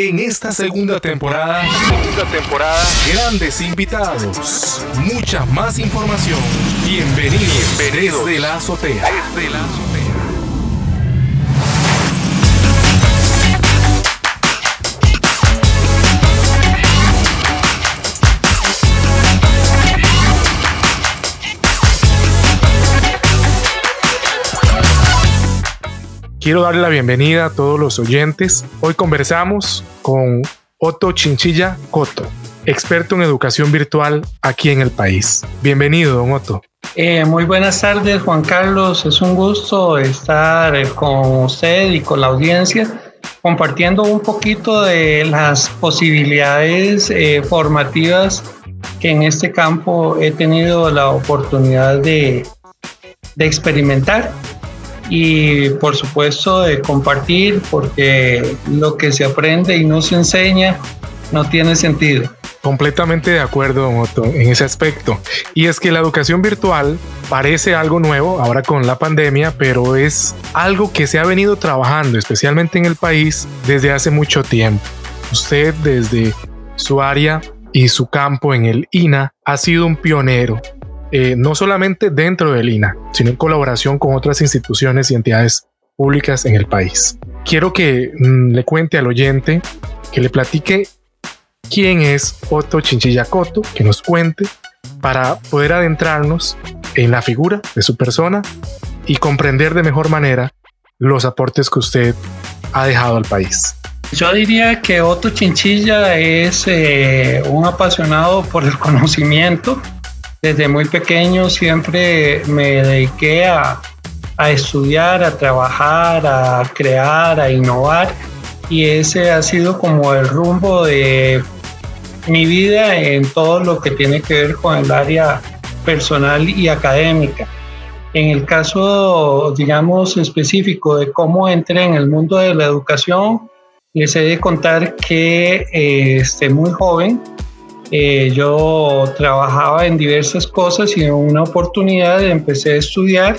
En esta segunda temporada, segunda temporada, grandes invitados, mucha más información. Bienvenidos, Bienvenidos desde la azotea. Desde la azotea. Quiero darle la bienvenida a todos los oyentes. Hoy conversamos con Otto Chinchilla Coto, experto en educación virtual aquí en el país. Bienvenido, don Otto. Eh, muy buenas tardes, Juan Carlos. Es un gusto estar eh, con usted y con la audiencia compartiendo un poquito de las posibilidades eh, formativas que en este campo he tenido la oportunidad de, de experimentar y por supuesto de compartir porque lo que se aprende y no se enseña no tiene sentido. Completamente de acuerdo, Otto, en ese aspecto. Y es que la educación virtual parece algo nuevo ahora con la pandemia, pero es algo que se ha venido trabajando, especialmente en el país, desde hace mucho tiempo. Usted desde su área y su campo en el INA ha sido un pionero eh, no solamente dentro del INA, sino en colaboración con otras instituciones y entidades públicas en el país. Quiero que mm, le cuente al oyente, que le platique quién es Otto Chinchilla Coto, que nos cuente para poder adentrarnos en la figura de su persona y comprender de mejor manera los aportes que usted ha dejado al país. Yo diría que Otto Chinchilla es eh, un apasionado por el conocimiento, desde muy pequeño siempre me dediqué a, estudiar, a trabajar, a crear, a innovar y ese ha sido como el rumbo de mi vida en todo lo que tiene que ver con el área personal y académica. En el caso, digamos, específico de cómo entré en el mundo de la educación, les he de contar que eh, este, muy joven eh, yo trabajaba en diversas cosas y en una oportunidad empecé a estudiar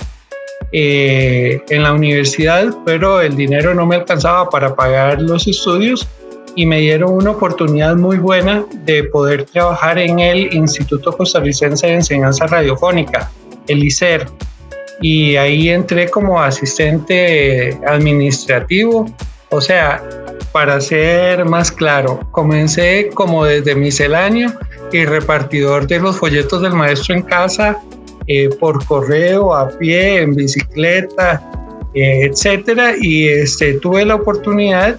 eh, en la universidad, pero el dinero no me alcanzaba para pagar los estudios y me dieron una oportunidad muy buena de poder trabajar en el Instituto Costarricense de Enseñanza Radiofónica, el ICER. Y ahí entré como asistente administrativo, o sea, para ser más claro, comencé como desde misceláneo y repartidor de los folletos del maestro en casa, eh, por correo, a pie, en bicicleta, eh, etcétera. Y este, tuve la oportunidad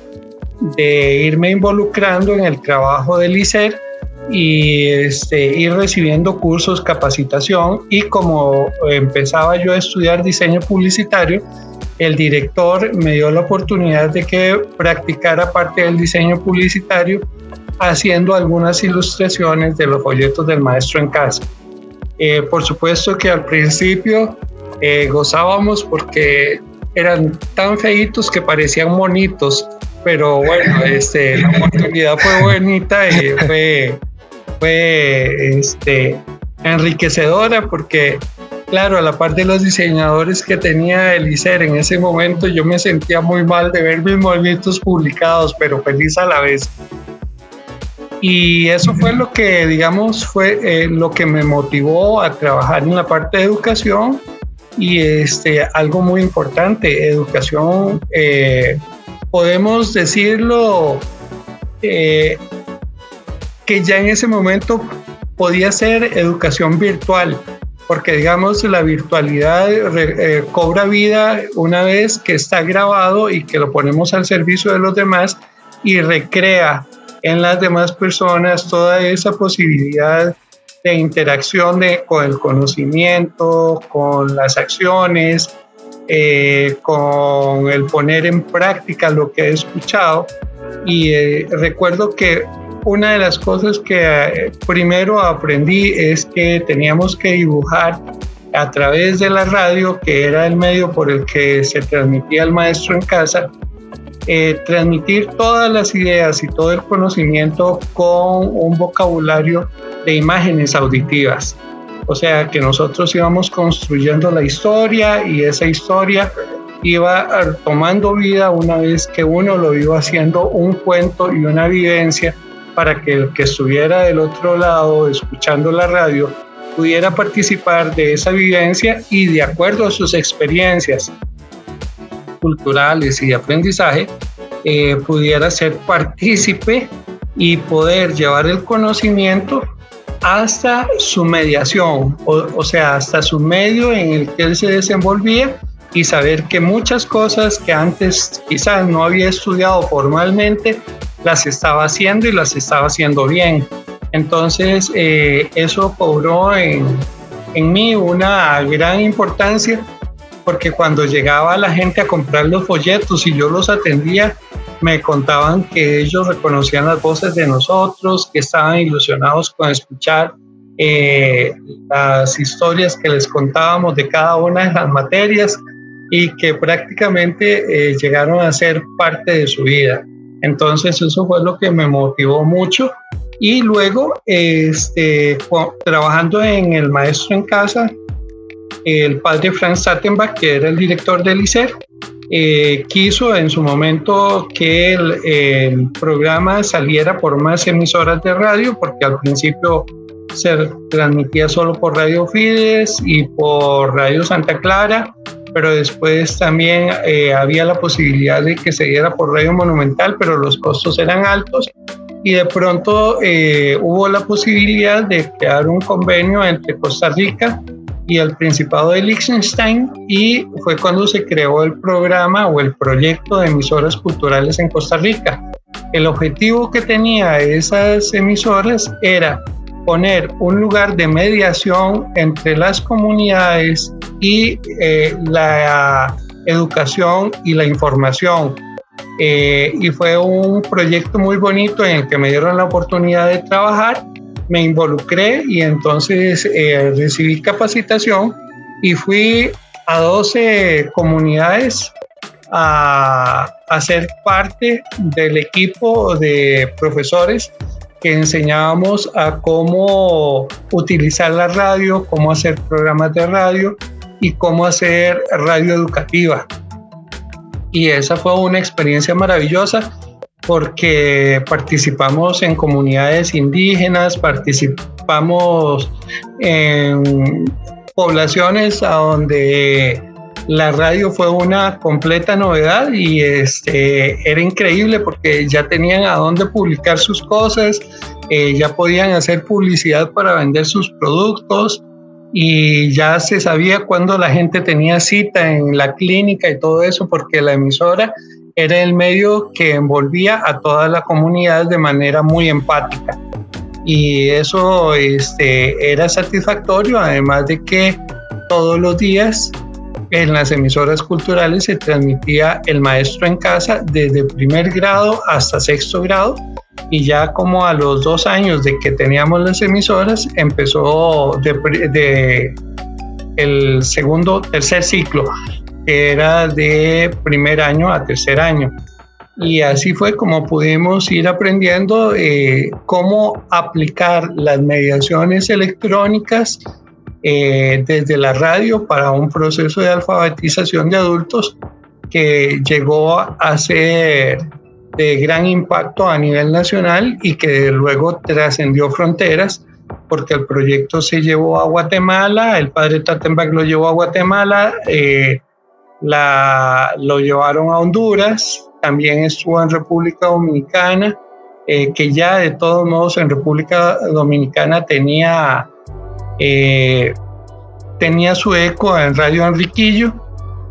de irme involucrando en el trabajo del ICER y este, ir recibiendo cursos, capacitación y como empezaba yo a estudiar diseño publicitario, el director me dio la oportunidad de que practicara parte del diseño publicitario haciendo algunas ilustraciones de los folletos del maestro en casa. Eh, por supuesto que al principio eh, gozábamos porque eran tan feitos que parecían monitos, pero bueno, este, la oportunidad fue bonita y fue, fue este, enriquecedora porque Claro, a la parte de los diseñadores que tenía el ICER en ese momento, yo me sentía muy mal de ver mis movimientos publicados, pero feliz a la vez. Y eso fue lo que, digamos, fue eh, lo que me motivó a trabajar en la parte de educación y este, algo muy importante, educación, eh, podemos decirlo, eh, que ya en ese momento podía ser educación virtual porque digamos la virtualidad eh, cobra vida una vez que está grabado y que lo ponemos al servicio de los demás y recrea en las demás personas toda esa posibilidad de interacción de, con el conocimiento, con las acciones, eh, con el poner en práctica lo que he escuchado. Y eh, recuerdo que una de las cosas que eh, primero aprendí es que teníamos que dibujar a través de la radio, que era el medio por el que se transmitía el maestro en casa, eh, transmitir todas las ideas y todo el conocimiento con un vocabulario de imágenes auditivas. O sea que nosotros íbamos construyendo la historia y esa historia iba tomando vida una vez que uno lo iba haciendo un cuento y una vivencia para que el que estuviera del otro lado escuchando la radio pudiera participar de esa vivencia y de acuerdo a sus experiencias culturales y de aprendizaje, eh, pudiera ser partícipe y poder llevar el conocimiento hasta su mediación, o, o, sea, hasta su medio en el que él se desenvolvía y saber que muchas cosas que antes quizás no había estudiado formalmente, las estaba haciendo y las estaba haciendo bien. Entonces, eh, eso cobró en, en mí una gran importancia porque cuando llegaba la gente a comprar los folletos y yo los atendía, me contaban que ellos reconocían las voces de nosotros, que estaban ilusionados con escuchar eh, las historias que les contábamos de cada una de las materias y que prácticamente eh, llegaron a ser parte de su vida. Entonces eso fue lo que me motivó mucho. Y luego, este, trabajando en El Maestro en Casa, el padre Franz Sattenbach, que era el director del ICER, eh, quiso en su momento que el, programa saliera por más emisoras de radio, porque al principio se transmitía solo por Radio Fides y por Radio Santa Clara, pero después también eh, había la posibilidad de que se diera por Radio Monumental, pero los costos eran altos y de pronto eh, hubo la posibilidad de crear un convenio entre Costa Rica y el Principado de Liechtenstein y fue cuando se creó el programa o el proyecto de emisoras culturales en Costa Rica. El objetivo que tenía esas emisoras era poner un lugar de mediación entre las comunidades y eh, la educación y la información. Eh, y fue un proyecto muy bonito en el que me dieron la oportunidad de trabajar, me involucré y entonces eh, recibí capacitación y fui a 12 comunidades a, a ser parte del equipo de profesores que enseñábamos a cómo utilizar la radio, cómo hacer programas de radio y cómo hacer radio educativa. Y esa fue una experiencia maravillosa porque participamos en comunidades indígenas, participamos en poblaciones a donde la radio fue una completa novedad y este, era increíble porque ya tenían a dónde publicar sus cosas, eh, ya podían hacer publicidad para vender sus productos y ya se sabía cuándo la gente tenía cita en la clínica y todo eso, porque la emisora era el medio que envolvía a toda la comunidad de manera muy empática. Y eso este, era satisfactorio, además de que todos los días en las emisoras culturales se transmitía el maestro en casa desde primer grado hasta sexto grado y ya como a los dos años de que teníamos las emisoras empezó de, el segundo, tercer ciclo, que era de primer año a tercer año. Y así fue como pudimos ir aprendiendo eh, cómo aplicar las mediaciones electrónicas eh, desde la radio para un proceso de alfabetización de adultos que llegó a ser de gran impacto a nivel nacional y que luego trascendió fronteras porque el proyecto se llevó a Guatemala, el padre Tattenbach lo llevó a Guatemala, eh, la, lo llevaron a Honduras, también estuvo en República Dominicana, eh, que ya de todos modos en República Dominicana tenía, eh, tenía su eco en Radio Enriquillo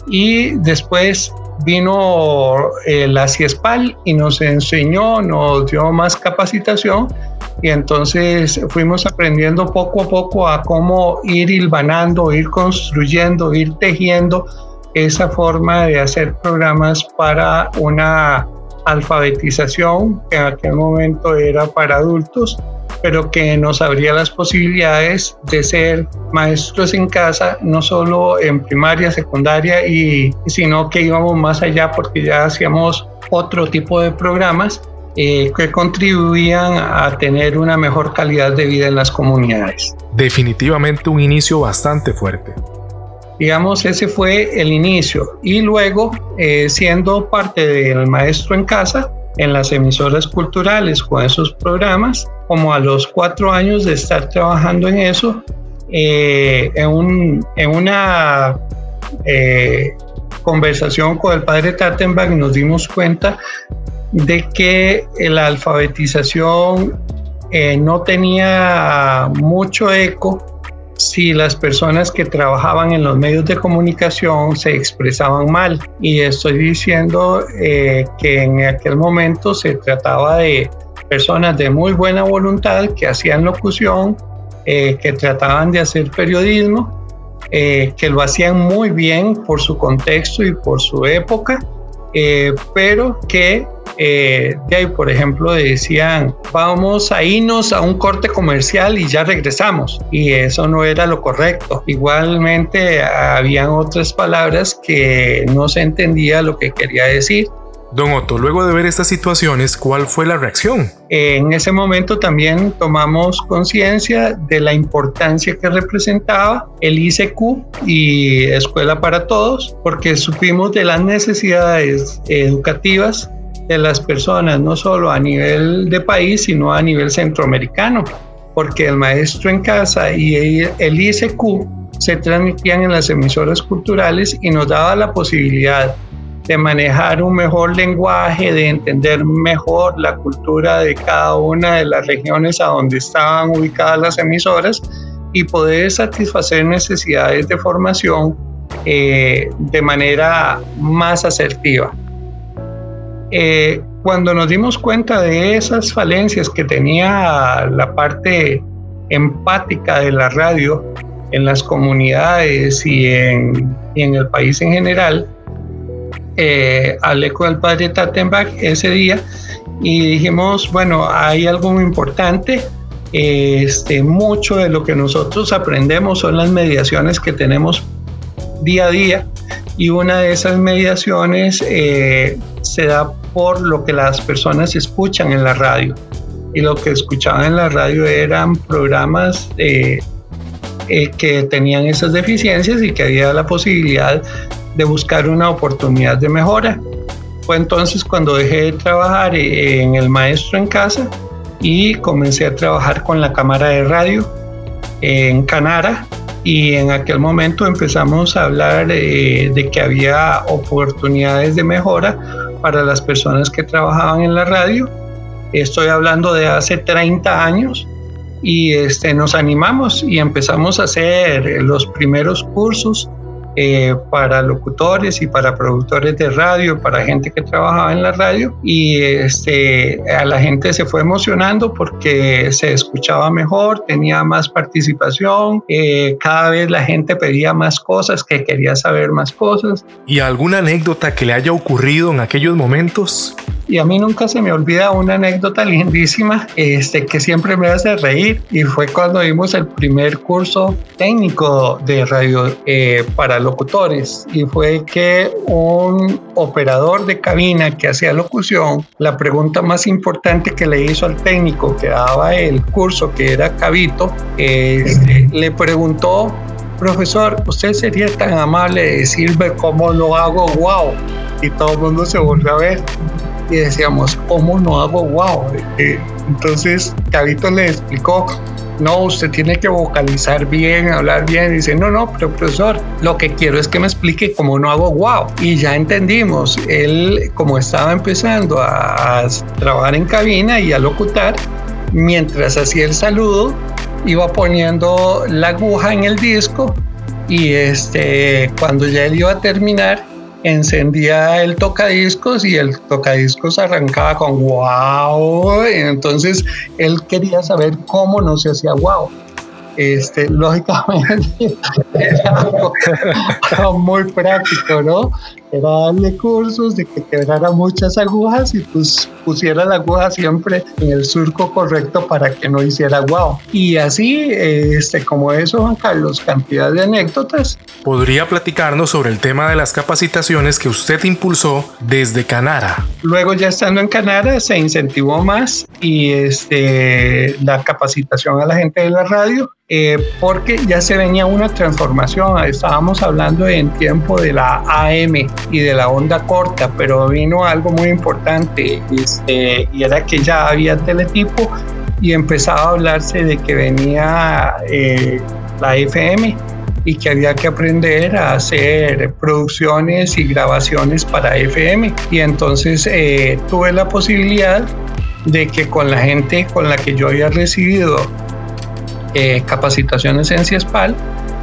y después vino eh, la CIESPAL y nos enseñó, nos dio más capacitación y entonces fuimos aprendiendo poco a poco a cómo ir hilvanando, ir construyendo, ir tejiendo esa forma de hacer programas para una alfabetización que en aquel momento era para adultos pero que nos abría las posibilidades de ser maestros en casa, no solo en primaria, secundaria, y, sino que íbamos más allá porque ya hacíamos otro tipo de programas eh, que contribuían a tener una mejor calidad de vida en las comunidades. Definitivamente un inicio bastante fuerte. Digamos, ese fue el inicio. Y luego, eh, siendo parte del maestro en casa, en las emisoras culturales con esos programas, como a los cuatro años de estar trabajando en eso, eh, en, un, en, una eh, conversación con el padre Tattenbach nos dimos cuenta de que la alfabetización eh, no tenía mucho eco si las personas que trabajaban en los medios de comunicación se expresaban mal. Y estoy diciendo eh, que en aquel momento se trataba de personas de muy buena voluntad que hacían locución, eh, que trataban de hacer periodismo, que lo hacían muy bien por su contexto y por su época, pero que eh, de ahí, por ejemplo, decían, vamos a irnos a un corte comercial y ya regresamos. Y eso no era lo correcto. Igualmente, habían otras palabras que no se entendía lo que quería decir. Don Otto, luego de ver estas situaciones, ¿cuál fue la reacción? En ese momento también tomamos conciencia de la importancia que representaba el ICQ y Escuela para Todos, porque supimos de las necesidades educativas de las personas, no solo a nivel de país, sino a nivel centroamericano, porque el maestro en casa y el ICQ se transmitían en las emisoras culturales y nos daba la posibilidad de manejar un mejor lenguaje, de entender mejor la cultura de cada una de las regiones a donde estaban ubicadas las emisoras y poder satisfacer necesidades de formación eh, de manera más asertiva. Eh, cuando nos dimos cuenta de esas falencias que tenía la parte empática de la radio en las comunidades y en, el país en general, eh, hablé con el padre Tattenbach ese día y dijimos, bueno, hay algo muy importante. Este, mucho de lo que nosotros aprendemos son las mediaciones que tenemos día a día y una de esas mediaciones eh, se da por lo que las personas escuchan en la radio. Y lo que escuchaban en la radio eran programas eh, eh, que tenían esas deficiencias y que había la posibilidad de buscar una oportunidad de mejora. Fue entonces cuando dejé de trabajar en el maestro en casa y comencé a trabajar con la cámara de radio en Canara y en aquel momento empezamos a hablar eh, de que había oportunidades de mejora para las personas que trabajaban en la radio. Estoy hablando de hace 30 años y este, nos animamos y empezamos a hacer los primeros cursos eh, para locutores y para productores de radio, para gente que trabajaba en la radio y este, a la gente se fue emocionando porque se escuchaba mejor, tenía más participación, eh, cada vez la gente pedía más cosas, que quería saber más cosas. ¿Y alguna anécdota que le haya ocurrido en aquellos momentos? Y a mí nunca se me olvida una anécdota lindísima este, que siempre me hace reír y fue cuando vimos el primer curso técnico de radio eh, para locutores y fue que un operador de cabina que hacía locución, la pregunta más importante que le hizo al técnico que daba el curso, que era Cabito, este, le preguntó profesor, ¿usted sería tan amable de decirme cómo lo hago? ¡Wow! Y todo el mundo se volvió a ver y decíamos, ¿cómo no hago wow? Eh, entonces, Cabito le explicó, no, usted tiene que vocalizar bien, hablar bien. Y dice, no, no, pero profesor, lo que quiero es que me explique cómo no hago wow. Y ya entendimos, él como estaba empezando a, a trabajar en cabina y a locutar, mientras hacía el saludo, iba poniendo la aguja en el disco y este, cuando ya él iba a terminar, encendía el tocadiscos y el tocadiscos arrancaba con wow. entonces él quería saber cómo no se hacía wow. Este, lógicamente era muy práctico, ¿no? Era darle cursos de que quebrara muchas agujas y pues pusiera la aguja siempre en el surco correcto para que no hiciera guau. Y así, este, como eso, Juan Carlos, cantidad de anécdotas. ¿Podría platicarnos sobre el tema de las capacitaciones que usted impulsó desde Canara? Luego ya estando en Canara se incentivó más y este, la capacitación a la gente de la radio eh, porque ya se venía una transformación. Estábamos hablando en tiempo de la AM y de la onda corta, pero vino algo muy importante este, y era que ya había teletipo y empezaba a hablarse de que venía eh, la FM y que había que aprender a hacer producciones y grabaciones para FM. Y entonces eh, tuve la posibilidad de que con la gente con la que yo había recibido eh, capacitaciones en CIESPAL,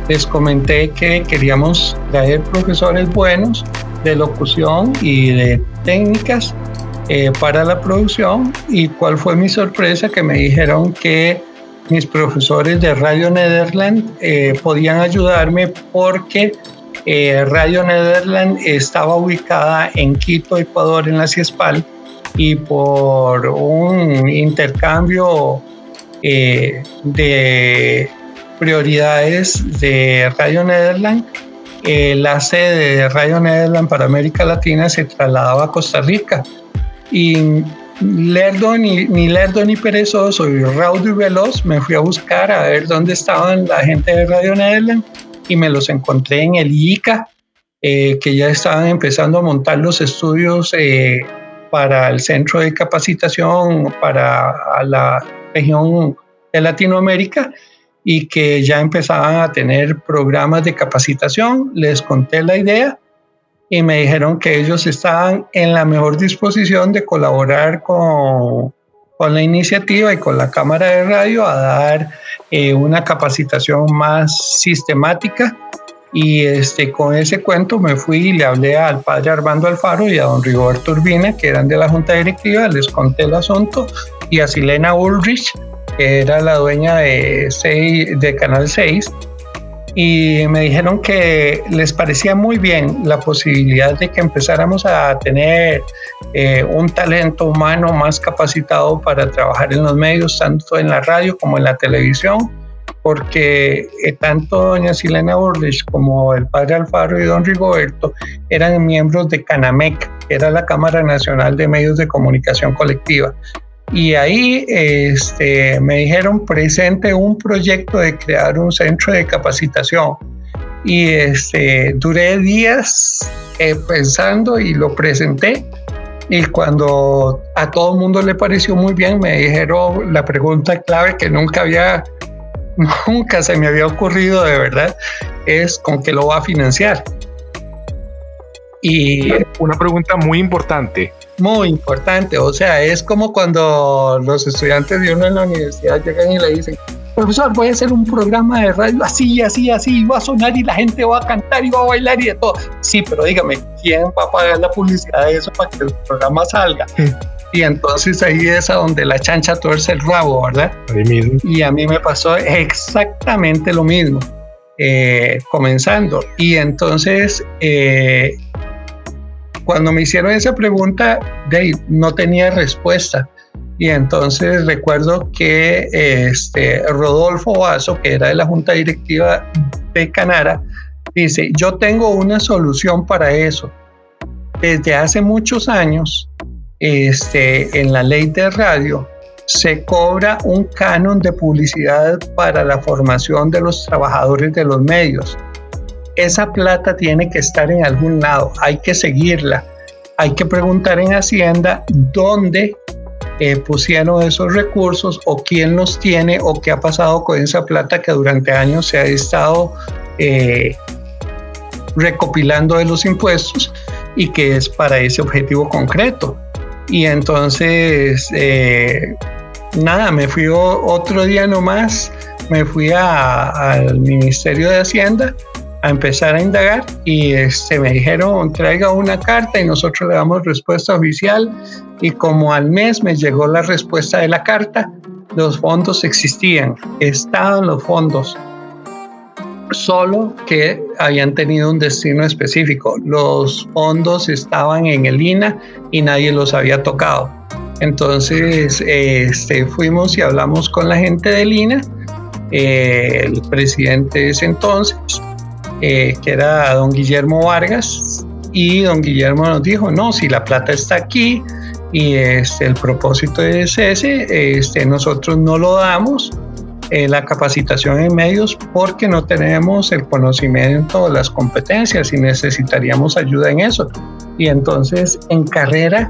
les comenté que queríamos traer profesores buenos de locución y de técnicas eh, para la producción y cuál fue mi sorpresa que me dijeron que mis profesores de Radio Nederland eh, podían ayudarme porque Radio Nederland estaba ubicada en Quito, Ecuador, en la CIESPAL y por un intercambio eh, de prioridades de Radio Nederland, eh, la sede de Radio Nederland para América Latina se trasladaba a Costa Rica. Y lerdo, ni, ni lerdo ni perezoso, y raudo y veloz, me fui a buscar a ver dónde estaban la gente de Radio Nederland y me los encontré en el ICA, eh, que ya estaban empezando a montar los estudios para el centro de capacitación para la región de Latinoamérica y que ya empezaban a tener programas de capacitación. Les conté la idea y me dijeron que ellos estaban en la mejor disposición de colaborar con, con la iniciativa y con la Cámara de Radio a dar eh, una capacitación más sistemática. Y este, con ese cuento me fui y le hablé al padre Armando Alfaro y a don Rigoberto Urbina, que eran de la Junta Directiva, les conté el asunto, y a Silena Ulrich, que era la dueña de, de Canal 6, y me dijeron que les parecía muy bien la posibilidad de que empezáramos a tener eh, un talento humano más capacitado para trabajar en los medios, tanto en la radio como en la televisión, porque eh, tanto doña Silena Burlich como el padre Alfaro y don Rigoberto eran miembros de CANAMEC, que era la Cámara Nacional de Medios de Comunicación Colectiva. Y ahí este, me dijeron, presente un proyecto de crear un centro de capacitación. Y este, duré días eh, pensando y lo presenté. Y cuando a todo el mundo le pareció muy bien, me dijeron la pregunta clave que nunca había, nunca se me había ocurrido de verdad, es con qué lo va a financiar. Y una pregunta muy importante muy importante. O sea, es como cuando los estudiantes de uno en la universidad llegan y le dicen, profesor, voy a hacer un programa de radio así, así, así, va a sonar y la gente va a cantar y va a bailar y de todo. Sí, pero dígame, ¿quién va a pagar la publicidad de eso para que el programa salga? Y entonces ahí es a donde la chancha tuerce el rabo, ¿verdad? Y a mí me pasó exactamente lo mismo, eh, comenzando. Y entonces eh, cuando me hicieron esa pregunta, Dave, no tenía respuesta. Y entonces recuerdo que este, Rodolfo Vaso, que era de la Junta Directiva de Canara, dice, yo tengo una solución para eso. Desde hace muchos años, este, en la ley de radio, se cobra un canon de publicidad para la formación de los trabajadores de los medios esa plata tiene que estar en algún lado, hay que seguirla, hay que preguntar en Hacienda dónde eh, pusieron esos recursos o quién los tiene o qué ha pasado con esa plata que durante años se ha estado eh, recopilando de los impuestos y que es para ese objetivo concreto. Y entonces, eh, nada, me fui otro día nomás, me fui al Ministerio de Hacienda a empezar a indagar y este, me dijeron traiga una carta y nosotros le damos respuesta oficial y como al mes me llegó la respuesta de la carta, los fondos existían, estaban los fondos, solo que habían tenido un destino específico. Los fondos estaban en el INA y nadie los había tocado. Entonces este, fuimos y hablamos con la gente de Lina, eh, el presidente de ese entonces, eh, que era don Guillermo Vargas, y don Guillermo nos dijo, no, si la plata está aquí y este, el propósito es ese, este, nosotros no lo damos, eh, la capacitación en medios porque no tenemos el conocimiento, las competencias y necesitaríamos ayuda en eso. Y entonces en carrera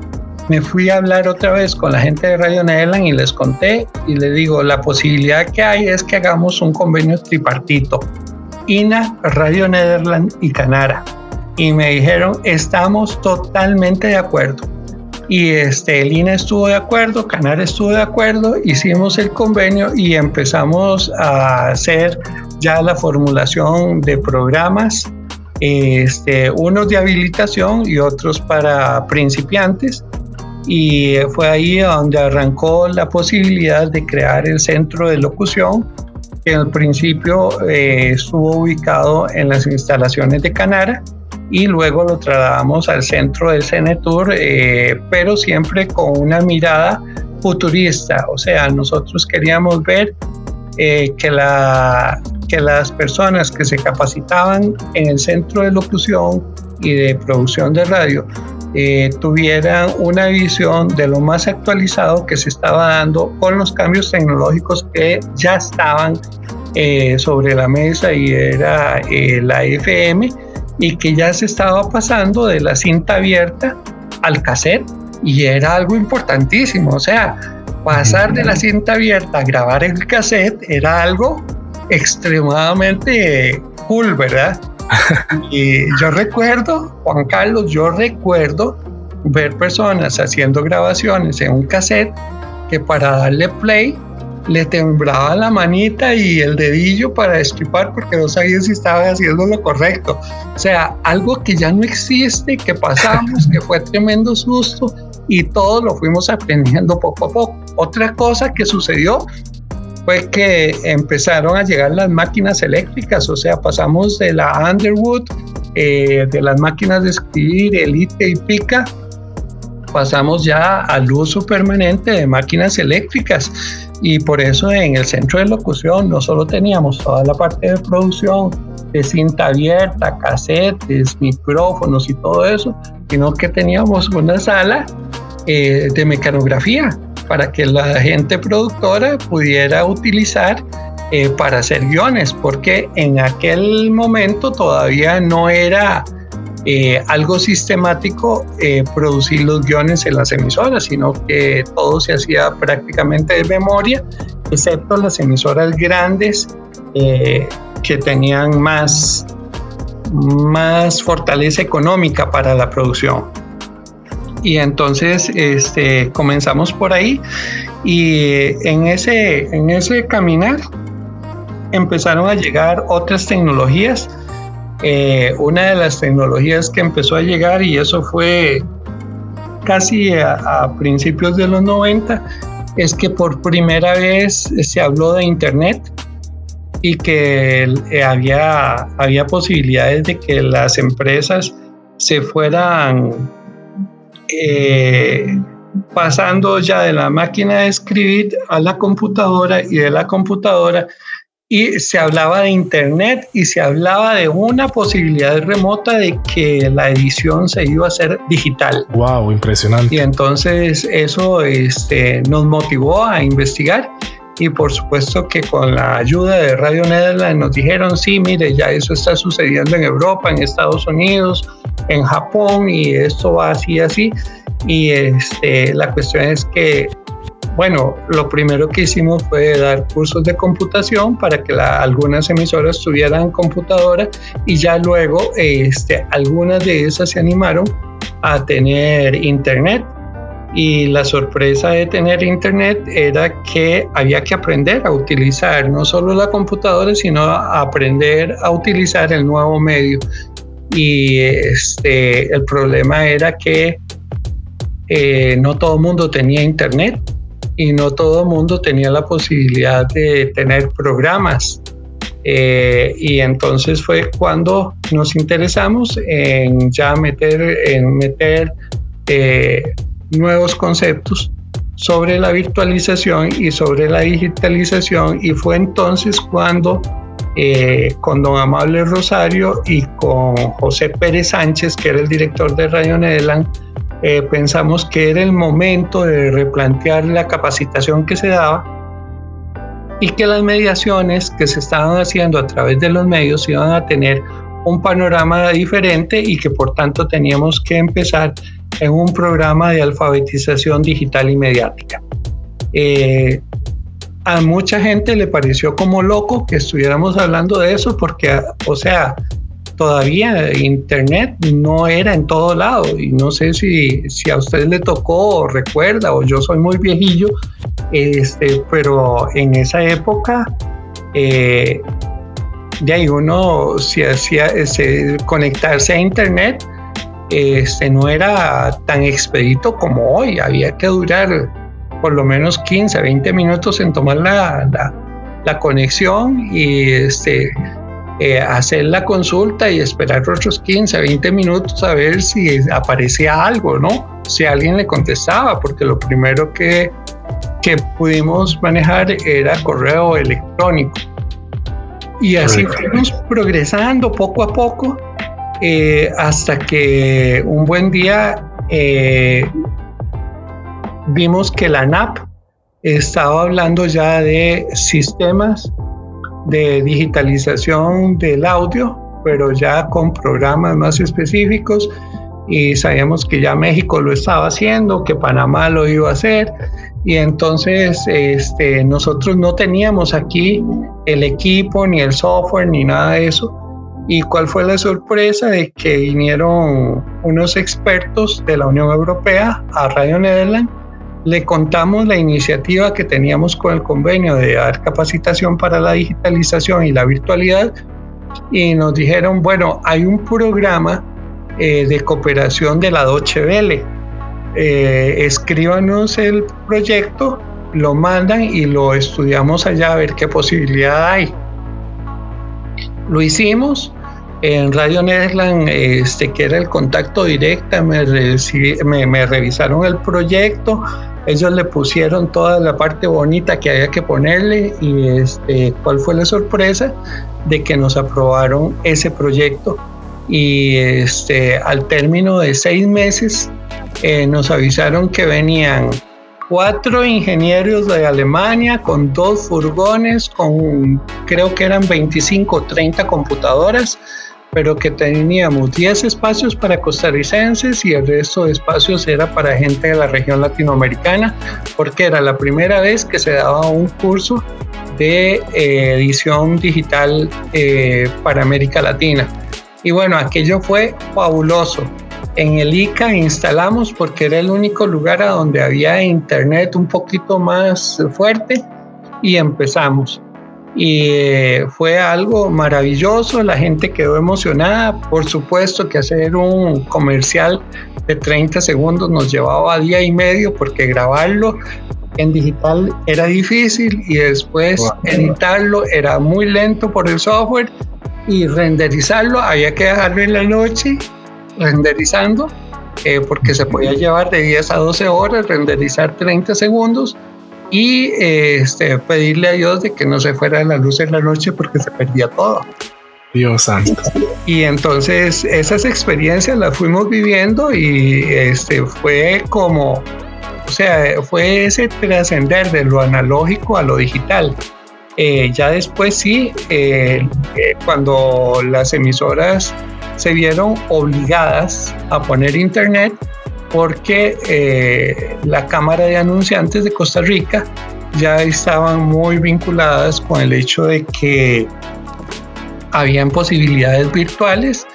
me fui a hablar otra vez con la gente de Radio Nederland y les conté y le digo, la posibilidad que hay es que hagamos un convenio tripartito, INA, Radio Nederland y Canara. Y me dijeron, estamos totalmente de acuerdo y este, el INE estuvo de acuerdo, Canar estuvo de acuerdo, hicimos el convenio y empezamos a hacer ya la formulación de programas, este, unos de habilitación y otros para principiantes. Y fue ahí donde arrancó la posibilidad de crear el centro de locución, que al principio eh, estuvo ubicado en las instalaciones de Canara y luego lo trasladamos al centro del Cenetur, eh, pero siempre con una mirada futurista. O sea, nosotros queríamos ver eh, que, la, que las personas que se capacitaban en el centro de locución y de producción de radio eh, tuvieran una visión de lo más actualizado que se estaba dando con los cambios tecnológicos que ya estaban sobre la mesa y era la FM y que ya se estaba pasando de la cinta abierta al cassette y era algo importantísimo, o sea, pasar de la cinta abierta a grabar el cassette era algo extremadamente cool, ¿verdad? y yo recuerdo, Juan Carlos, yo recuerdo ver personas haciendo grabaciones en un cassette que para darle play le temblaba la manita y el dedillo para estripar porque no sabía si estaba haciendo lo correcto. O sea, algo que ya no existe, que pasamos, que fue tremendo susto y todo lo fuimos aprendiendo poco a poco. Otra cosa que sucedió fue que empezaron a llegar las máquinas eléctricas, o sea, pasamos de la Underwood, eh, de las máquinas de escribir, Elite y Pica, pasamos ya al uso permanente de máquinas eléctricas y por eso en el centro de locución no solo teníamos toda la parte de producción de cinta abierta, casetes, micrófonos y todo eso, sino que teníamos una sala eh, de mecanografía para que la gente productora pudiera utilizar eh, para hacer guiones, porque en aquel momento todavía no era eh, algo sistemático eh, producir los guiones en las emisoras, sino que todo se hacía prácticamente de memoria, excepto las emisoras grandes eh, que tenían más, más fortaleza económica para la producción. Y entonces este, comenzamos por ahí y en ese, en ese caminar empezaron a llegar otras tecnologías eh, una de las tecnologías que empezó a llegar, y eso fue casi a, principios de los 90, es que por primera vez se habló de Internet y que eh, había, había posibilidades de que las empresas se fueran eh, pasando ya de la máquina de escribir a la computadora y de la computadora y se hablaba de internet y se hablaba de una posibilidad remota de que la edición se iba a hacer digital. Wow, impresionante. Y entonces eso este, nos motivó a investigar y por supuesto que con la ayuda de Radio Netherlands nos dijeron, sí, mire, ya eso está sucediendo en Europa, en Estados Unidos, en Japón y esto va así, así. Y este, la cuestión es que bueno, lo primero que hicimos fue dar cursos de computación para que algunas emisoras tuvieran computadora y ya luego este, algunas de esas se animaron a tener internet y la sorpresa de tener internet era que había que aprender a utilizar no solo la computadora, sino aprender a utilizar el nuevo medio. Y este, el problema era que eh, no todo el mundo tenía internet y no todo mundo tenía la posibilidad de tener programas. Eh, y entonces fue cuando nos interesamos en ya meter, en meter eh, nuevos conceptos sobre la virtualización y sobre la digitalización y fue entonces cuando eh, con don Amable Rosario y con José Pérez Sánchez, que era el director de Radio Nederland, eh, pensamos que era el momento de replantear la capacitación que se daba y que las mediaciones que se estaban haciendo a través de los medios iban a tener un panorama diferente y que por tanto teníamos que empezar en un programa de alfabetización digital y mediática. Eh, a mucha gente le pareció como loco que estuviéramos hablando de eso porque, o sea, todavía Internet no era en todo lado. Y no sé si, si a usted le tocó o recuerda o yo soy muy viejillo, este, pero en esa época eh, de ahí uno si hacía conectarse a Internet este, no era tan expedito como hoy, había que durar por lo menos 15, 20 minutos en tomar la, la, conexión y este, eh, hacer la consulta y esperar otros 15, 20 minutos a ver si aparecía algo, ¿no? Si alguien le contestaba, porque lo primero que, que pudimos manejar era correo electrónico. Y así fuimos progresando poco a poco eh, hasta que un buen día eh, vimos que la NAP estaba hablando ya de sistemas de digitalización del audio, pero ya con programas más específicos. Y sabíamos que ya México lo estaba haciendo, que Panamá lo iba a hacer. Y entonces este, nosotros no teníamos aquí el equipo, ni el software, ni nada de eso. ¿Y cuál fue la sorpresa de que vinieron unos expertos de la Unión Europea a Radio Nederland le contamos la iniciativa que teníamos con el convenio de dar capacitación para la digitalización y la virtualidad y nos dijeron, bueno, hay un programa eh, de cooperación de la Deutsche Welle. Eh, escríbanos el proyecto, lo mandan y lo estudiamos allá a ver qué posibilidad hay. Lo hicimos. En Radio Nederland, este, que era el contacto directo, me, me revisaron el proyecto, ellos le pusieron toda la parte bonita que había que ponerle y este, cuál fue la sorpresa de que nos aprobaron ese proyecto y este, al término de seis meses eh, nos avisaron que venían cuatro ingenieros de Alemania con dos furgones, con creo que eran 25 o 30 computadoras pero que teníamos 10 espacios para costarricenses y el resto de espacios era para gente de la región latinoamericana, porque era la primera vez que se daba un curso de eh, edición digital eh, para América Latina. Y bueno, aquello fue fabuloso. En el ICA instalamos porque era el único lugar a donde había internet un poquito más fuerte y empezamos y eh, fue algo maravilloso, la gente quedó emocionada, por supuesto que hacer un comercial de 30 segundos nos llevaba día y medio porque grabarlo en digital era difícil y después editarlo era muy lento por el software y renderizarlo. Había que dejarlo en la noche renderizando eh, porque se podía llevar de 10 a 12 horas renderizar 30 segundos y este, pedirle a Dios de que no se fuera la luz en la noche porque se perdía todo. Dios santo. Y entonces esas experiencias las fuimos viviendo y este, fue como, o sea, fue ese trascender de lo analógico a lo digital. Eh, ya después sí, eh, eh, cuando las emisoras se vieron obligadas a poner internet, porque eh, la Cámara de Anunciantes de Costa Rica ya estaban muy vinculadas con el hecho de que habían posibilidades virtuales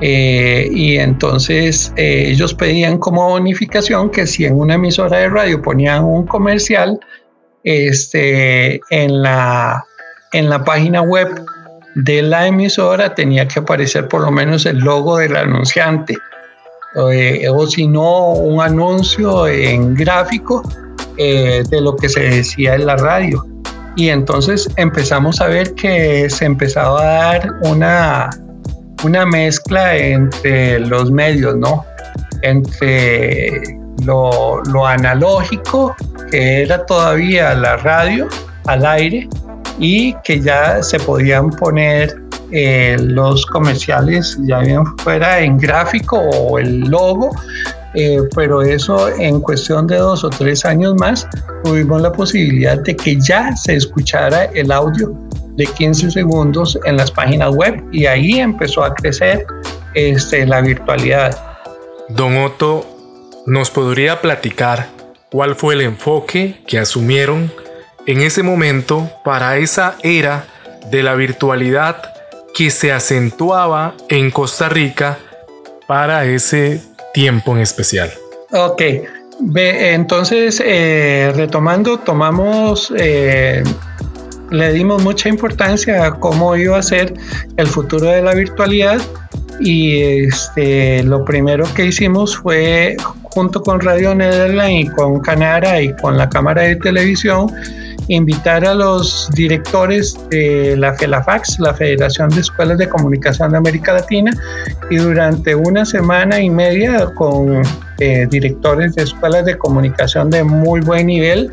eh, y entonces eh, ellos pedían como bonificación que si en una emisora de radio ponían un comercial este, en, la, en la página web de la emisora tenía que aparecer por lo menos el logo del anunciante eh, o si no un anuncio en gráfico eh, de lo que se decía en la radio. Y entonces empezamos a ver que se empezaba a dar una, una mezcla entre los medios, ¿no? Entre lo, lo analógico que era todavía la radio al aire y que ya se podían poner eh, los comerciales ya bien fuera en gráfico o el logo, eh, pero eso en cuestión de dos o tres años más tuvimos la posibilidad de que ya se escuchara el audio de 15 segundos en las páginas web y ahí empezó a crecer este, la virtualidad. Don Otto, ¿nos podría platicar cuál fue el enfoque que asumieron en ese momento para esa era de la virtualidad que se acentuaba en Costa Rica para ese tiempo en especial. Ok, entonces eh, retomando, tomamos, eh, le dimos mucha importancia a cómo iba a ser el futuro de la virtualidad y este, lo primero que hicimos fue junto con Radio Netherlands y con Canara y con la Cámara de Televisión invitar a los directores de la FELAFAX, la Federación de Escuelas de Comunicación de América Latina, y durante una semana y media con eh, directores de escuelas de comunicación de muy buen nivel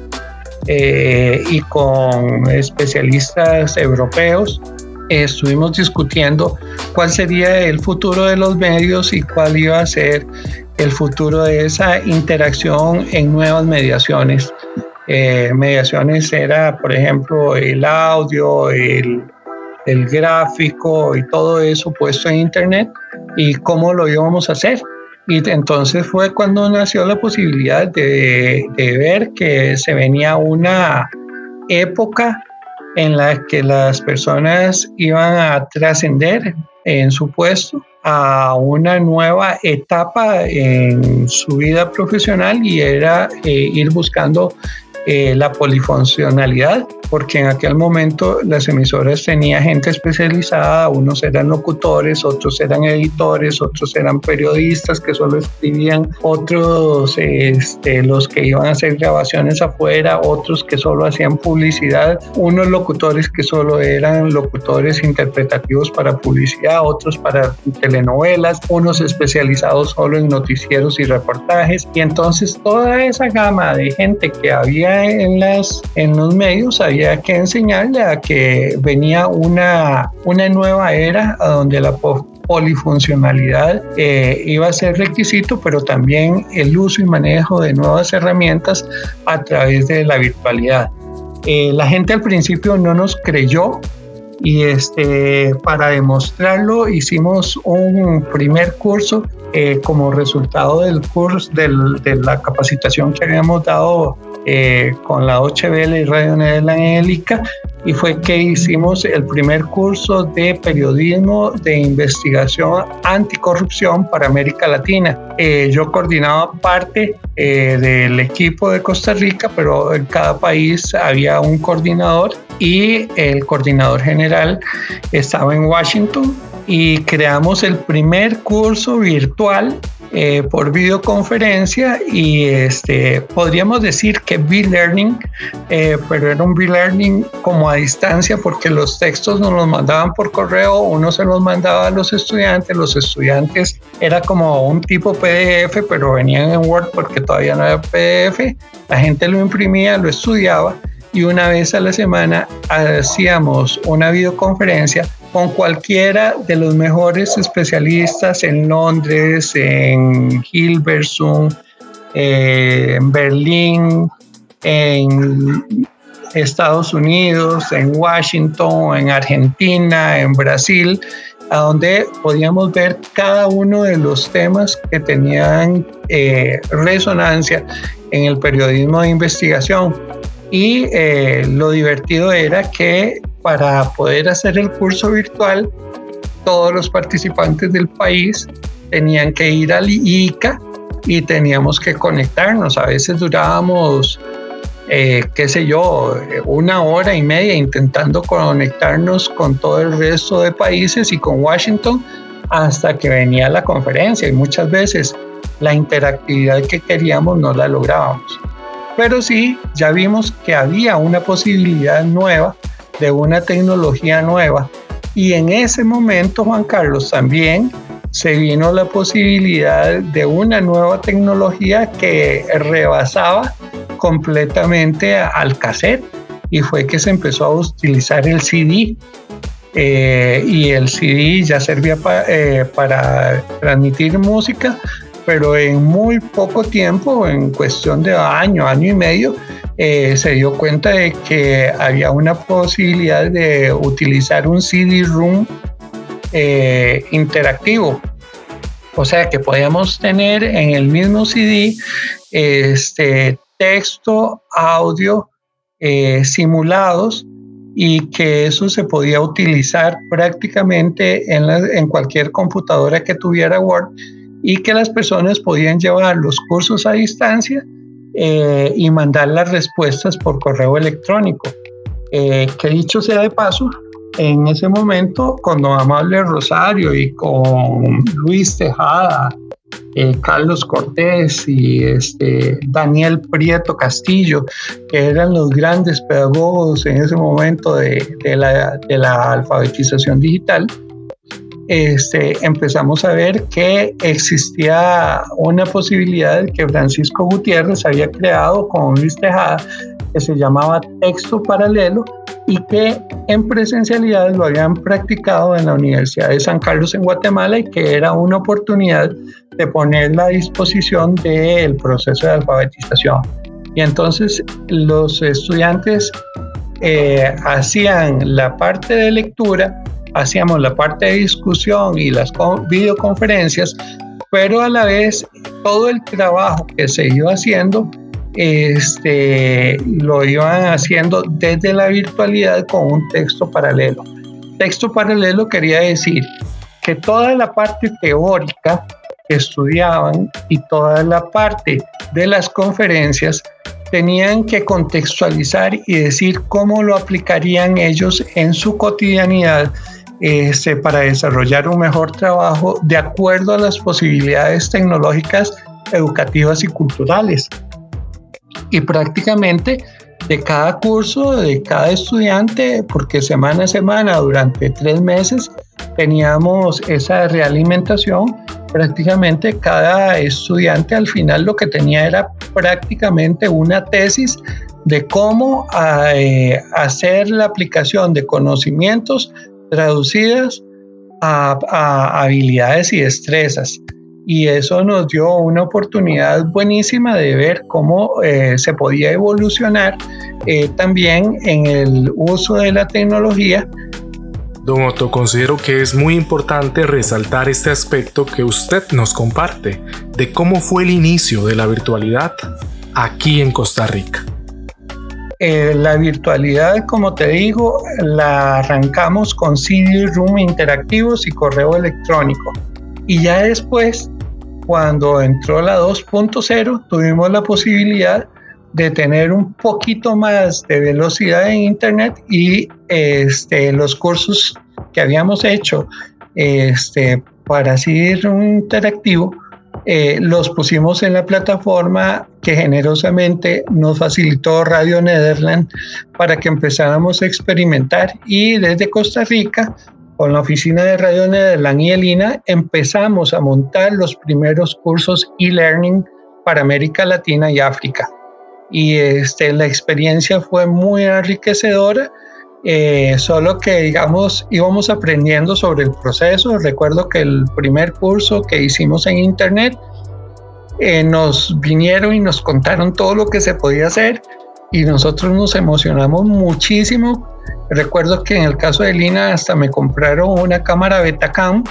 eh, y con especialistas europeos, estuvimos discutiendo cuál sería el futuro de los medios y cuál iba a ser el futuro de esa interacción en nuevas mediaciones eh, mediaciones era, por ejemplo, el audio, el, el, gráfico y todo eso puesto en Internet y cómo lo íbamos a hacer. Y entonces fue cuando nació la posibilidad de, de ver que se venía una época en la que las personas iban a trascender en su puesto a una nueva etapa en su vida profesional y era eh, ir buscando eh, la polifuncionalidad, porque en aquel momento las emisoras tenían gente especializada, unos eran locutores, otros eran editores, otros eran periodistas que solo escribían, otros este, los que iban a hacer grabaciones afuera, otros que solo hacían publicidad, unos locutores que solo eran locutores interpretativos para publicidad, otros para telenovelas, unos especializados solo en noticieros y reportajes, y entonces toda esa gama de gente que había en, las, en los medios había que enseñarle a que venía una, una nueva era a donde la polifuncionalidad eh, iba a ser requisito, pero también el uso y manejo de nuevas herramientas a través de la virtualidad. Eh, la gente al principio no nos creyó y este, para demostrarlo hicimos un primer curso eh, como resultado del curso de la capacitación que habíamos dado eh, con la OCBL y Radio Angélica y fue que hicimos el primer curso de periodismo de investigación anticorrupción para América Latina. Eh, yo coordinaba parte eh, del equipo de Costa Rica, pero en cada país había un coordinador y el coordinador general estaba en Washington y creamos el primer curso virtual eh, por videoconferencia y este, podríamos decir que B-Learning, eh, pero era un B-Learning como a distancia porque los textos nos los mandaban por correo, uno se los mandaba a los estudiantes, los estudiantes era como un tipo PDF, pero venían en Word porque todavía no era PDF, la gente lo imprimía, lo estudiaba y una vez a la semana hacíamos una videoconferencia con cualquiera de los mejores especialistas en Londres, en Hilversum, en Berlín, en Estados Unidos, en Washington, en Argentina, en Brasil, a donde podíamos ver cada uno de los temas que tenían eh, resonancia en el periodismo de investigación. Y eh, lo divertido era que para poder hacer el curso virtual, todos los participantes del país tenían que ir al ICA y teníamos que conectarnos. A veces durábamos, eh, qué sé yo, una hora y media intentando conectarnos con todo el resto de países y con Washington hasta que venía la conferencia y muchas veces la interactividad que queríamos no la lográbamos. Pero sí, ya vimos que había una posibilidad nueva de una tecnología nueva. Y en ese momento, Juan Carlos, también se vino la posibilidad de una nueva tecnología que rebasaba completamente al cassette y fue que se empezó a utilizar el CD. Eh, y el CD ya servía eh, para transmitir música, pero en muy poco tiempo, en cuestión de año, año y medio, eh, se dio cuenta de que había una posibilidad de utilizar un CD-ROOM interactivo. O sea que podíamos tener en el mismo CD este, texto, audio, eh, simulados y que eso se podía utilizar prácticamente en, en cualquier computadora que tuviera Word y que las personas podían llevar los cursos a distancia eh, y mandar las respuestas por correo electrónico. Eh, que dicho sea de paso, en ese momento con Don Amable Rosario y con Luis Tejada eh, Carlos Cortés y este, Daniel Prieto Castillo, que eran los grandes pedagogos en ese momento de, la, de la, alfabetización digital, este, empezamos a ver que existía una posibilidad que Francisco Gutiérrez había creado con Luis Tejada, que se llamaba texto paralelo y que en presencialidad lo habían practicado en la Universidad de San Carlos en Guatemala y que era una oportunidad de ponerla a disposición del proceso de alfabetización. Y entonces los estudiantes eh, hacían la parte de lectura, hacíamos la parte de discusión y las videoconferencias, pero a la vez todo el trabajo que se iba haciendo este, lo iban haciendo desde la virtualidad con un texto paralelo. Texto paralelo quería decir que toda la parte teórica que estudiaban y toda la parte de las conferencias tenían que contextualizar y decir cómo lo aplicarían ellos en su cotidianidad este, para desarrollar un mejor trabajo de acuerdo a las posibilidades tecnológicas, educativas y culturales y prácticamente de cada curso, de cada estudiante, porque semana a semana, durante tres meses, teníamos esa realimentación. Prácticamente cada estudiante al final lo que tenía era prácticamente una tesis de cómo eh, hacer la aplicación de conocimientos traducidas a habilidades y destrezas y eso nos dio una oportunidad buenísima de ver cómo eh, se podía evolucionar eh, también en el uso de la tecnología. Don Otto, considero que es muy importante resaltar este aspecto que usted nos comparte de cómo fue el inicio de la virtualidad aquí en Costa Rica. Eh, la virtualidad, como te digo, la arrancamos con CD-Room interactivos y correo electrónico. Y ya después cuando entró la 2.0 tuvimos la posibilidad de tener un poquito más de velocidad en Internet y este, los cursos que habíamos hecho este, para seguir un interactivo, eh, los pusimos en la plataforma que generosamente nos facilitó Radio Nederland para que empezáramos a experimentar y desde Costa Rica con la oficina de Radio Nederland y Elina empezamos a montar los primeros cursos e-learning para América Latina y África. Y este, la experiencia fue muy enriquecedora, eh, solo que digamos íbamos aprendiendo sobre el proceso. Recuerdo que el primer curso que hicimos en internet eh, nos vinieron y nos contaron todo lo que se podía hacer y nosotros nos emocionamos muchísimo Recuerdo que en el caso de Lina hasta me compraron una cámara Betacam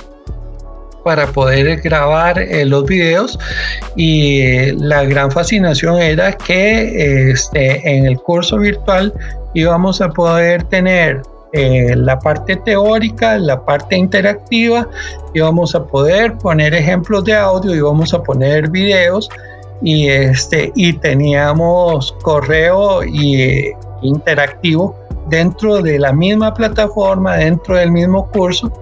para poder grabar eh, los videos y eh, la gran fascinación era que este, en el curso virtual íbamos a poder tener eh, la parte teórica, la parte interactiva, íbamos a poder poner ejemplos de audio, íbamos a poner videos. Y, este, y teníamos correo y, interactivo dentro de la misma plataforma, dentro del mismo curso,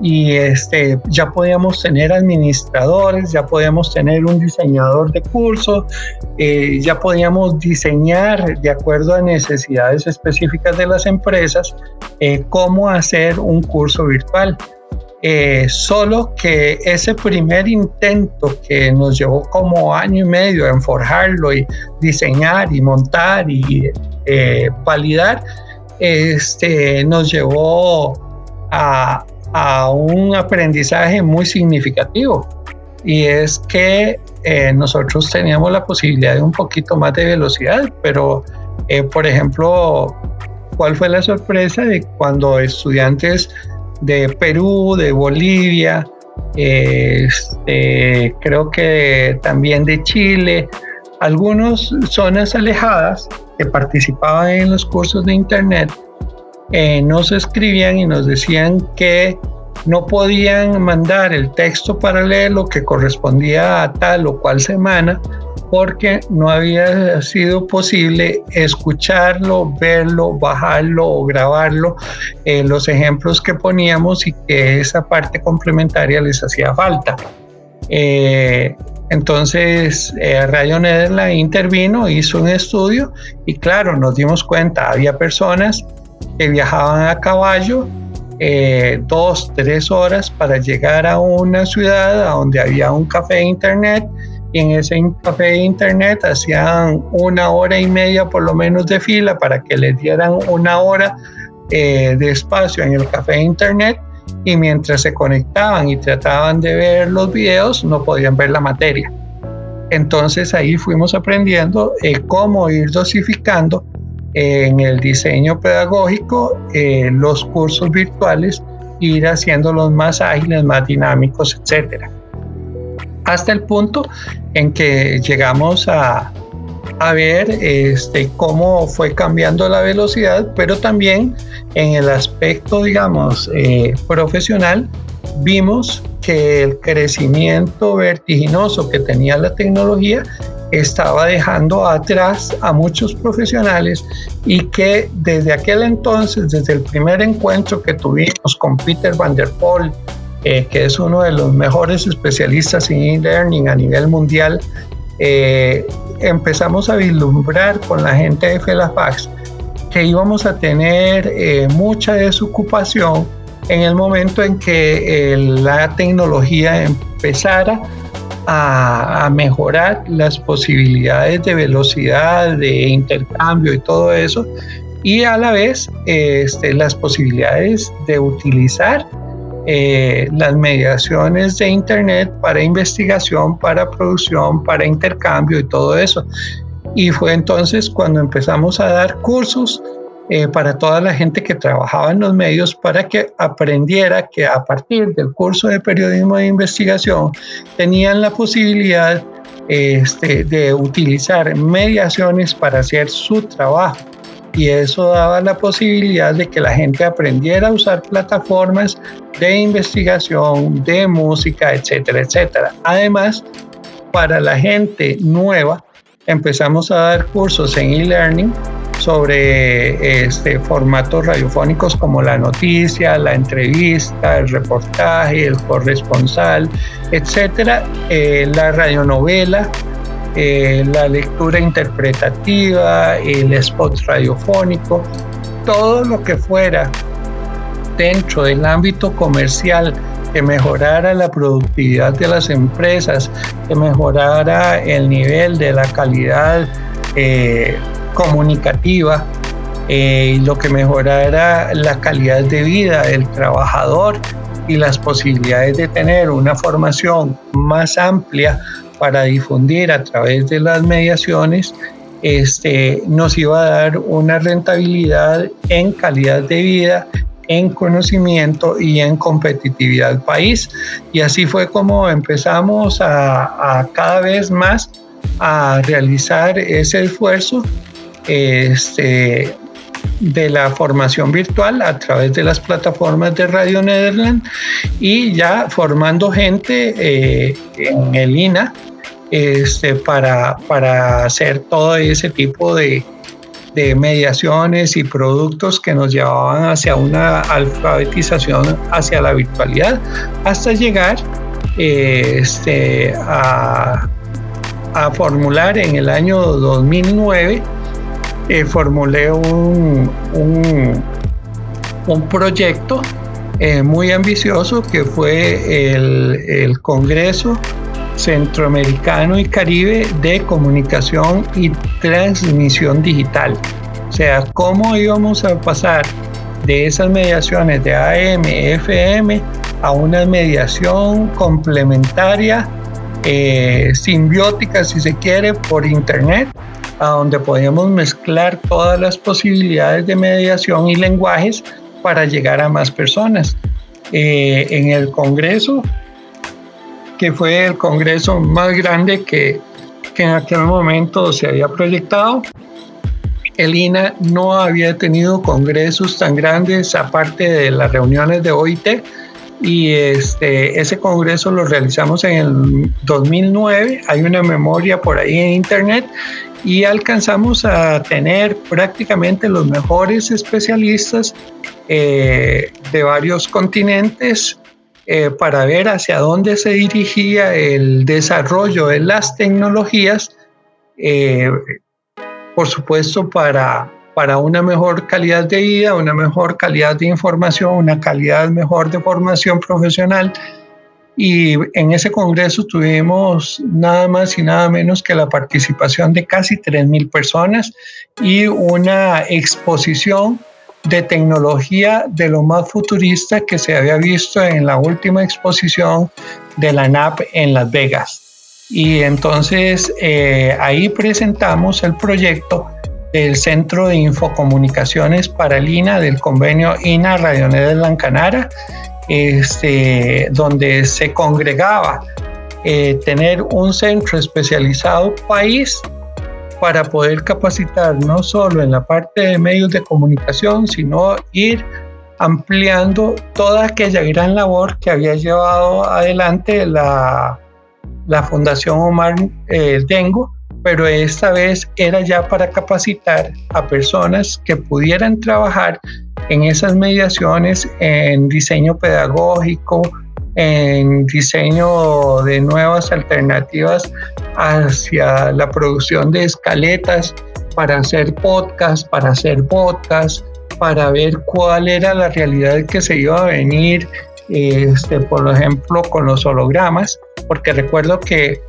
y este, ya podíamos tener administradores, ya podíamos tener un diseñador de curso, eh, ya podíamos diseñar de acuerdo a necesidades específicas de las empresas eh, cómo hacer un curso virtual. eh, solo que ese primer intento que nos llevó como año y medio en forjarlo y diseñar y montar y validar, este, nos llevó a, a, un aprendizaje muy significativo. Y es que eh, nosotros teníamos la posibilidad de un poquito más de velocidad, pero por ejemplo, ¿cuál fue la sorpresa de cuando estudiantes de Perú, de Bolivia, este, creo que también de Chile, algunas zonas alejadas que participaban en los cursos de Internet, eh, nos escribían y nos decían que no podían mandar el texto paralelo que correspondía a tal o cual semana porque no había sido posible escucharlo, verlo, bajarlo o grabarlo, eh, los ejemplos que poníamos y que esa parte complementaria les hacía falta. Eh, entonces, eh, Radio Nederland intervino, hizo un estudio y claro, nos dimos cuenta, había personas que viajaban a caballo dos, tres horas para llegar a una ciudad donde había un café de internet y en ese café de internet hacían una hora y media por lo menos de fila para que les dieran una hora eh, de espacio en el café de internet y mientras se conectaban y trataban de ver los videos no podían ver la materia. Entonces ahí fuimos aprendiendo eh, cómo ir dosificando eh, en el diseño pedagógico los cursos virtuales, ir haciéndolos más ágiles, más dinámicos, etcétera. Hasta el punto en que llegamos a, ver este, cómo fue cambiando la velocidad, pero también en el aspecto, digamos, eh, profesional, vimos que el crecimiento vertiginoso que tenía la tecnología estaba dejando atrás a muchos profesionales y que desde aquel entonces, desde el primer encuentro que tuvimos con Peter Van der Poel, eh, que es uno de los mejores especialistas en e-learning a nivel mundial, eh, empezamos a vislumbrar con la gente de Felafax que íbamos a tener eh, mucha desocupación en el momento en que la tecnología empezara a, mejorar las posibilidades de velocidad, de intercambio y todo eso, y a la vez este, las posibilidades de utilizar eh, las mediaciones de Internet para investigación, para producción, para intercambio y todo eso. Y fue entonces cuando empezamos a dar cursos eh, para toda la gente que trabajaba en los medios para que aprendiera que a partir del curso de periodismo de investigación tenían la posibilidad este, de utilizar mediaciones para hacer su trabajo y eso daba la posibilidad de que la gente aprendiera a usar plataformas de investigación, de música, etcétera, etcétera. Además, para la gente nueva, empezamos a dar cursos en e-learning sobre este, formatos radiofónicos como la noticia, la entrevista, el reportaje, el corresponsal, etcétera, eh, la radionovela, eh, la lectura interpretativa, el spot radiofónico, todo lo que fuera dentro del ámbito comercial que mejorara la productividad de las empresas, que mejorara el nivel de la calidad eh, comunicativa, eh, lo que mejorara la calidad de vida del trabajador y las posibilidades de tener una formación más amplia para difundir a través de las mediaciones, este, nos iba a dar una rentabilidad en calidad de vida, en conocimiento y en competitividad país. Y así fue como empezamos a, cada vez más a realizar ese esfuerzo este, de la formación virtual a través de las plataformas de Radio Nederland y ya formando gente eh, en el INA este, para, para hacer todo ese tipo de, mediaciones y productos que nos llevaban hacia una alfabetización hacia la virtualidad hasta llegar este, a, a, formular en el año 2009 eh, formulé un, un, proyecto eh, muy ambicioso que fue el, el Congreso Centroamericano y Caribe de Comunicación y Transmisión Digital. O sea, cómo íbamos a pasar de esas mediaciones de AM, FM a una mediación complementaria, eh, simbiótica si se quiere, por Internet, a donde podíamos mezclar todas las posibilidades de mediación y lenguajes para llegar a más personas. Eh, en el Congreso, que fue el Congreso más grande que, que en aquel momento se había proyectado, el INA no había tenido congresos tan grandes aparte de las reuniones de OIT y este, ese congreso lo realizamos en el 2009, hay una memoria por ahí en internet y alcanzamos a tener prácticamente los mejores especialistas eh, de varios continentes eh, para ver hacia dónde se dirigía el desarrollo de las tecnologías, eh, por supuesto para, para una mejor calidad de vida, una mejor calidad de información, una calidad mejor de formación profesional y en ese congreso tuvimos nada más y nada menos que la participación de casi 3.000 personas y una exposición de tecnología de lo más futurista que se había visto en la última exposición de la NAP en Las Vegas. Y entonces eh, ahí presentamos el proyecto del Centro de Infocomunicaciones para Lina del convenio INA Radionet de Lancanara este, donde se congregaba eh, tener un centro especializado país para poder capacitar no solo en la parte de medios de comunicación, sino ir ampliando toda aquella gran labor que había llevado adelante la, la Fundación Omar eh, Dengo, pero esta vez era ya para capacitar a personas que pudieran trabajar en esas mediaciones, en diseño pedagógico, en diseño de nuevas alternativas hacia la producción de escaletas para hacer podcast, para hacer podcast, para ver cuál era la realidad que se iba a venir, este, por ejemplo, con los hologramas, porque recuerdo que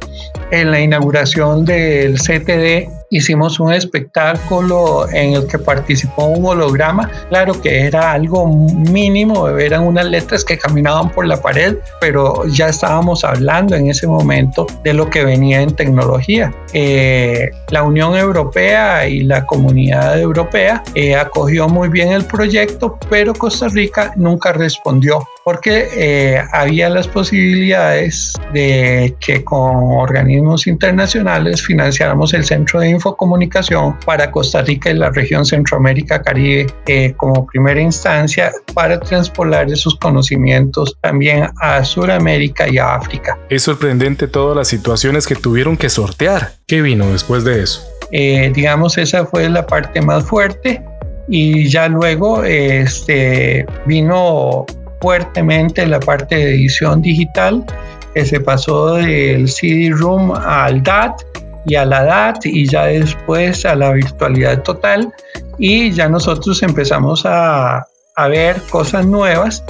en la inauguración del CTD hicimos un espectáculo en el que participó un holograma, claro que era algo mínimo, eran unas letras que caminaban por la pared, pero ya estábamos hablando en ese momento de lo que venía en tecnología. Eh, la Unión Europea y la comunidad europea eh, acogió muy bien el proyecto, pero Costa Rica nunca respondió porque eh, había las posibilidades de que con organismos internacionales financiáramos el centro de infocomunicación para Costa Rica y la región Centroamérica Caribe eh, como primera instancia para transpolar esos conocimientos también a Sudamérica y a África. Es sorprendente todas las situaciones que tuvieron que sortear. ¿Qué vino después de eso? Eh, digamos, esa fue la parte más fuerte y ya luego este, vino fuertemente la parte de edición digital, que se pasó del CD-ROOM al DAT y a la DAT y ya después a la virtualidad total. Y ya nosotros empezamos a, a ver cosas nuevas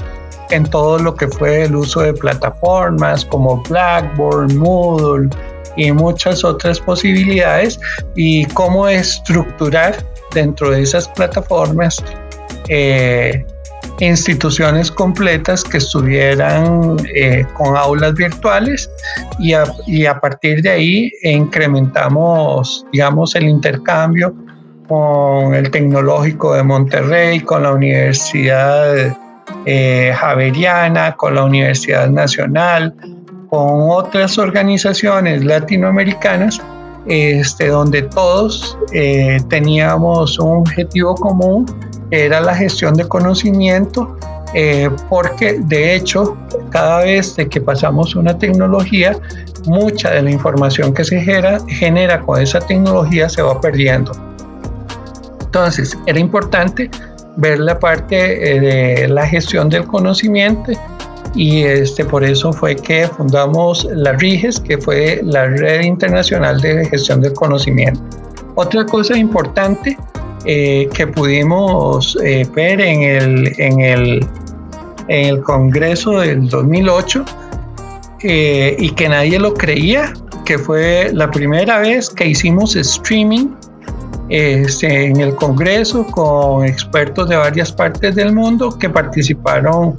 en todo lo que fue el uso de plataformas como Blackboard, Moodle y muchas otras posibilidades y cómo estructurar dentro de esas plataformas eh, instituciones completas que estuvieran eh, con aulas virtuales y a, y a, partir de ahí incrementamos, digamos, el intercambio con el Tecnológico de Monterrey, con la Universidad eh, Javeriana, con la Universidad Nacional, con otras organizaciones latinoamericanas, este, donde todos eh, teníamos un objetivo común era la gestión de conocimiento, eh, porque de hecho cada vez que pasamos una tecnología, mucha de la información que se genera, genera con esa tecnología se va perdiendo. Entonces, era importante ver la parte eh, de la gestión del conocimiento y este, por eso fue que fundamos la RIGES, que fue la Red Internacional de Gestión del Conocimiento. Otra cosa importante eh, que pudimos eh, ver en el, en, el, en el Congreso del 2008 eh, y que nadie lo creía, que fue la primera vez que hicimos streaming este, en el Congreso con expertos de varias partes del mundo que participaron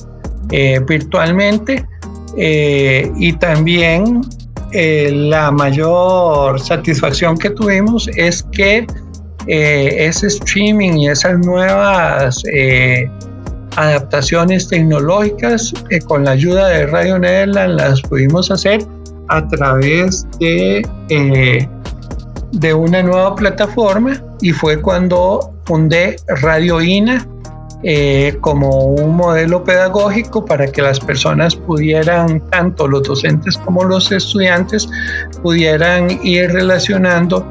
eh, virtualmente eh, y también la mayor satisfacción que tuvimos es que ese streaming y esas nuevas adaptaciones tecnológicas eh, con la ayuda de Radio Nederland las pudimos hacer a través de, eh, de una nueva plataforma y fue cuando fundé Radio INA eh, como un modelo pedagógico para que las personas pudieran, tanto los docentes como los estudiantes, pudieran ir relacionando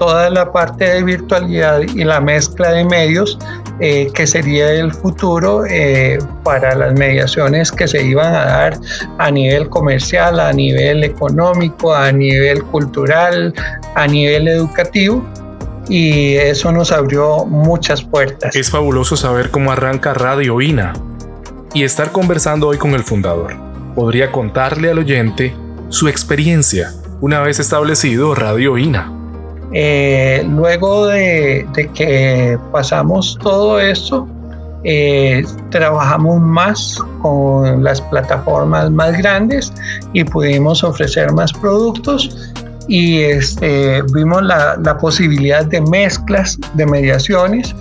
toda la parte de virtualidad y la mezcla de medios eh, que sería el futuro eh, para las mediaciones que se iban a dar a nivel comercial, a nivel económico, a nivel cultural, a nivel educativo y eso nos abrió muchas puertas. Es fabuloso saber cómo arranca Radio INA y estar conversando hoy con el fundador. Podría contarle al oyente su experiencia una vez establecido Radio INA. Eh, luego de, que pasamos todo esto, eh, trabajamos más con las plataformas más grandes y pudimos ofrecer más productos y este, vimos la, posibilidad de mezclas, de mediaciones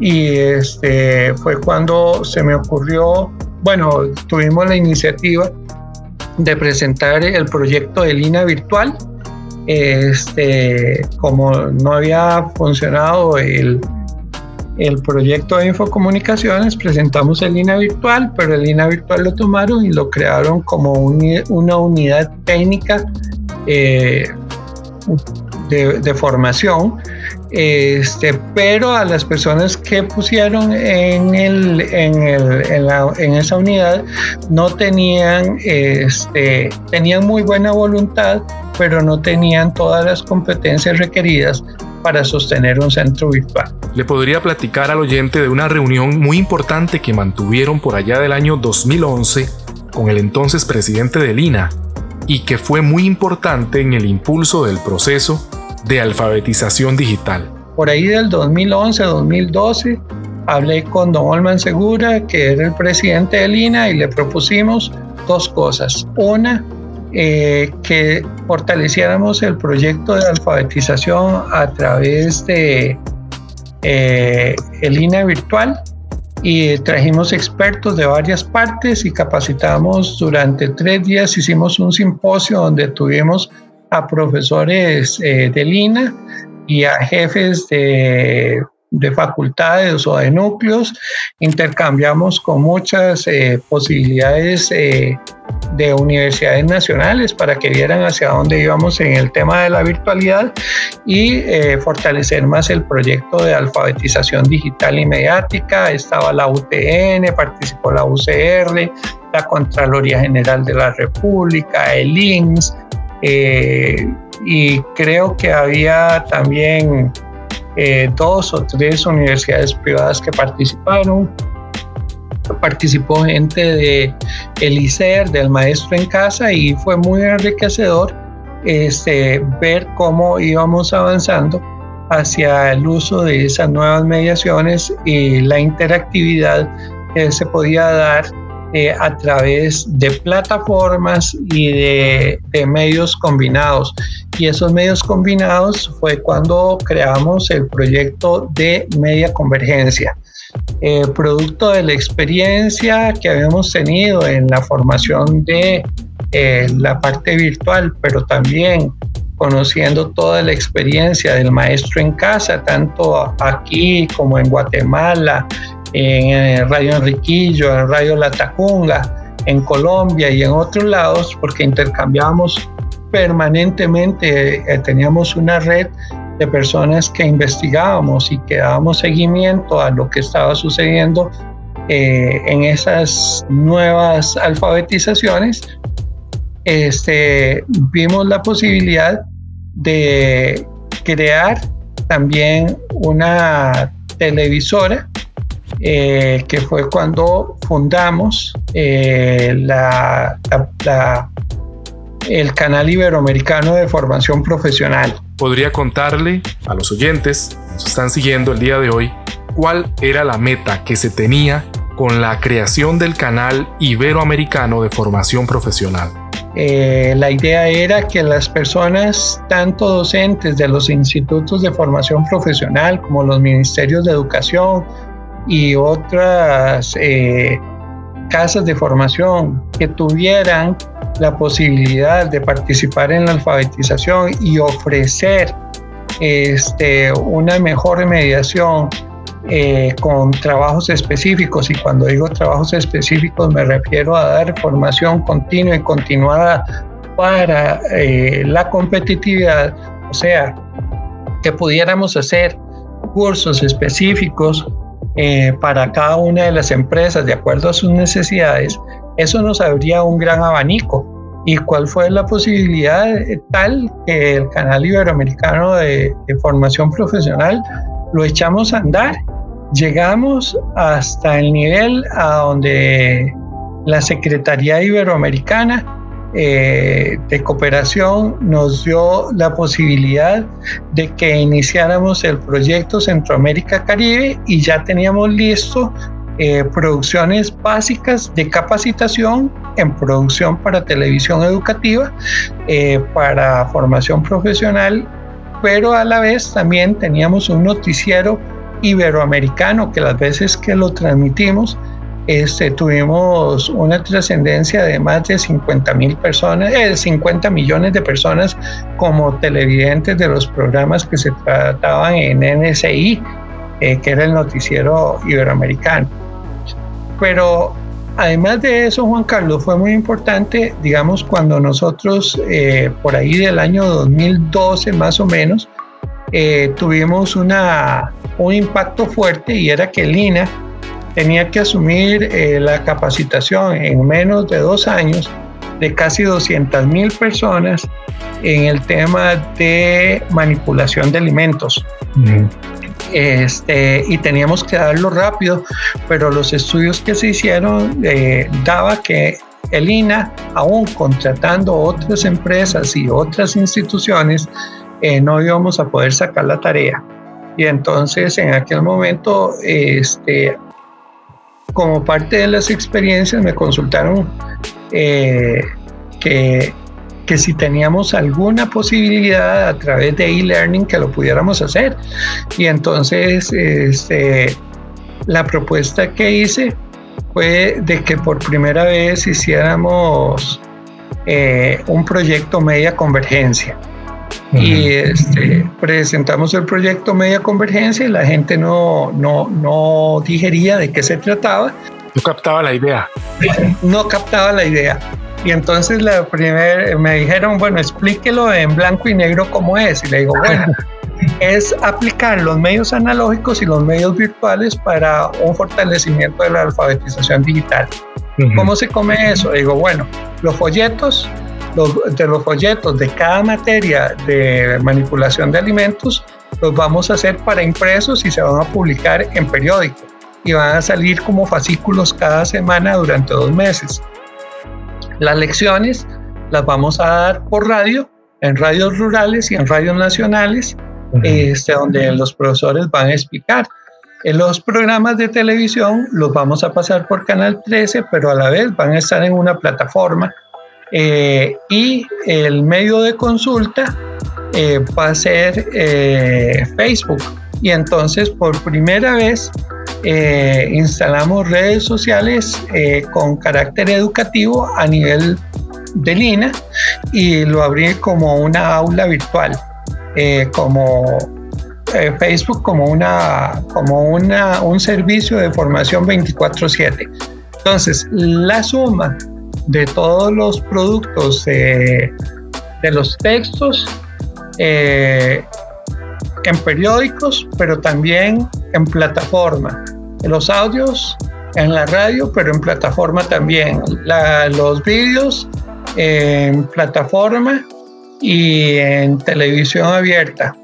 y este, fue cuando se me ocurrió, bueno, tuvimos la iniciativa de presentar el proyecto de línea virtual este, como no había funcionado el, el proyecto de infocomunicaciones, presentamos el línea virtual, pero el línea virtual lo tomaron y lo crearon como una unidad técnica eh, de, formación. Este, pero a las personas que pusieron en, el, en, el, en, esa unidad no tenían, este, tenían muy buena voluntad, pero no tenían todas las competencias requeridas para sostener un centro virtual. Le podría platicar al oyente de una reunión muy importante que mantuvieron por allá del año 2011 con el entonces presidente de Lina y que fue muy importante en el impulso del proceso de alfabetización digital. Por ahí del 2011-2012 hablé con Don Olman Segura, que era el presidente de Lina, y le propusimos dos cosas. Una, eh, que fortaleciéramos el proyecto de alfabetización a través de eh, el INA virtual y trajimos expertos de varias partes y capacitamos durante tres días, hicimos un simposio donde tuvimos a profesores eh, del INA y a jefes de de facultades o de núcleos, intercambiamos con muchas eh, posibilidades eh, de universidades nacionales para que vieran hacia dónde íbamos en el tema de la virtualidad y eh, fortalecer más el proyecto de alfabetización digital y mediática. Estaba la UTN, participó la UCR, la Contraloría General de la República, el INS, y creo que había también eh, dos o tres universidades privadas que participaron. Participó gente de el ICER, del maestro en casa, y fue muy enriquecedor este, ver cómo íbamos avanzando hacia el uso de esas nuevas mediaciones y la interactividad que se podía dar eh, a través de plataformas y de, medios combinados. Y esos medios combinados fue cuando creamos el proyecto de media convergencia. Eh, producto de la experiencia que habíamos tenido en la formación de eh, la parte virtual, pero también conociendo toda la experiencia del maestro en casa, tanto aquí como en Guatemala, en Radio Enriquillo, en Radio La Tacunga, en Colombia y en otros lados, porque intercambiábamos permanentemente, eh, teníamos una red de personas que investigábamos y que dábamos seguimiento a lo que estaba sucediendo eh, en esas nuevas alfabetizaciones, este, vimos la posibilidad de crear también una televisora eh, que fue cuando fundamos eh, la, el canal iberoamericano de formación profesional. ¿Podría contarle a los oyentes que nos están siguiendo el día de hoy cuál era la meta que se tenía con la creación del canal iberoamericano de formación profesional? Eh, la idea era que las personas, tanto docentes de los institutos de formación profesional como los ministerios de educación y otras eh, casas de formación que tuvieran la posibilidad de participar en la alfabetización y ofrecer este, una mejor mediación eh, con trabajos específicos. Y cuando digo trabajos específicos me refiero a dar formación continua y continuada para eh, la competitividad, o sea, que pudiéramos hacer cursos específicos eh, para cada una de las empresas de acuerdo a sus necesidades, eso nos abría un gran abanico. ¿Y cuál fue la posibilidad tal que el canal iberoamericano de formación profesional lo echamos a andar. Llegamos hasta el nivel a donde la Secretaría Iberoamericana eh, de Cooperación nos dio la posibilidad de que iniciáramos el proyecto Centroamérica Caribe y ya teníamos listo eh, producciones básicas de capacitación en producción para televisión educativa, eh, para formación profesional pero a la vez también teníamos un noticiero iberoamericano que las veces que lo transmitimos este, tuvimos una trascendencia de más de 50 mil personas, eh, 50 millones de personas como televidentes de los programas que se trataban en NSI, eh, que era el noticiero iberoamericano. Pero Además de eso, Juan Carlos, fue muy importante, digamos, cuando nosotros, eh, por ahí del año 2012 más o menos, eh, tuvimos una, un impacto fuerte y era que Lina tenía que asumir eh, la capacitación en menos de dos años de casi 200 mil personas en el tema de manipulación de alimentos este, y teníamos que darlo rápido, pero los estudios que se hicieron eh, daba que el INA, aún contratando otras empresas y otras instituciones, eh, no íbamos a poder sacar la tarea. Y entonces en aquel momento, este, como parte de las experiencias, me consultaron eh, que que si teníamos alguna posibilidad a través de e-learning que lo pudiéramos hacer. Y entonces este, la propuesta que hice fue de que por primera vez hiciéramos eh, un proyecto media convergencia. Y este, presentamos el proyecto Media Convergencia y la gente no, no, no digería de qué se trataba. No captaba la idea. No captaba la idea. Y entonces la primer, me dijeron, bueno, explíquelo en blanco y negro cómo es. Y le digo, bueno, es aplicar los medios analógicos y los medios virtuales para un fortalecimiento de la alfabetización digital. ¿Cómo se come eso? Digo, bueno, los folletos, de los folletos de cada materia de manipulación de alimentos, los vamos a hacer para impresos y se van a publicar en periódico y van a salir como fascículos cada semana durante dos meses. Las lecciones las vamos a dar por radio, en radios rurales y en radios nacionales, este, donde los profesores van a explicar. En los programas de televisión los vamos a pasar por Canal 13, pero a la vez van a estar en una plataforma. Eh, y el medio de consulta eh, va a ser eh, Facebook. Y entonces por primera vez instalamos redes sociales con carácter educativo a nivel de Lina y lo abrí como una aula virtual, como Facebook como, una, como una, un servicio de formación 24/7. Entonces, la suma de todos los productos de los textos en periódicos, pero también en plataforma. Los audios en la radio, pero en plataforma también. los vídeos en plataforma y en televisión abierta.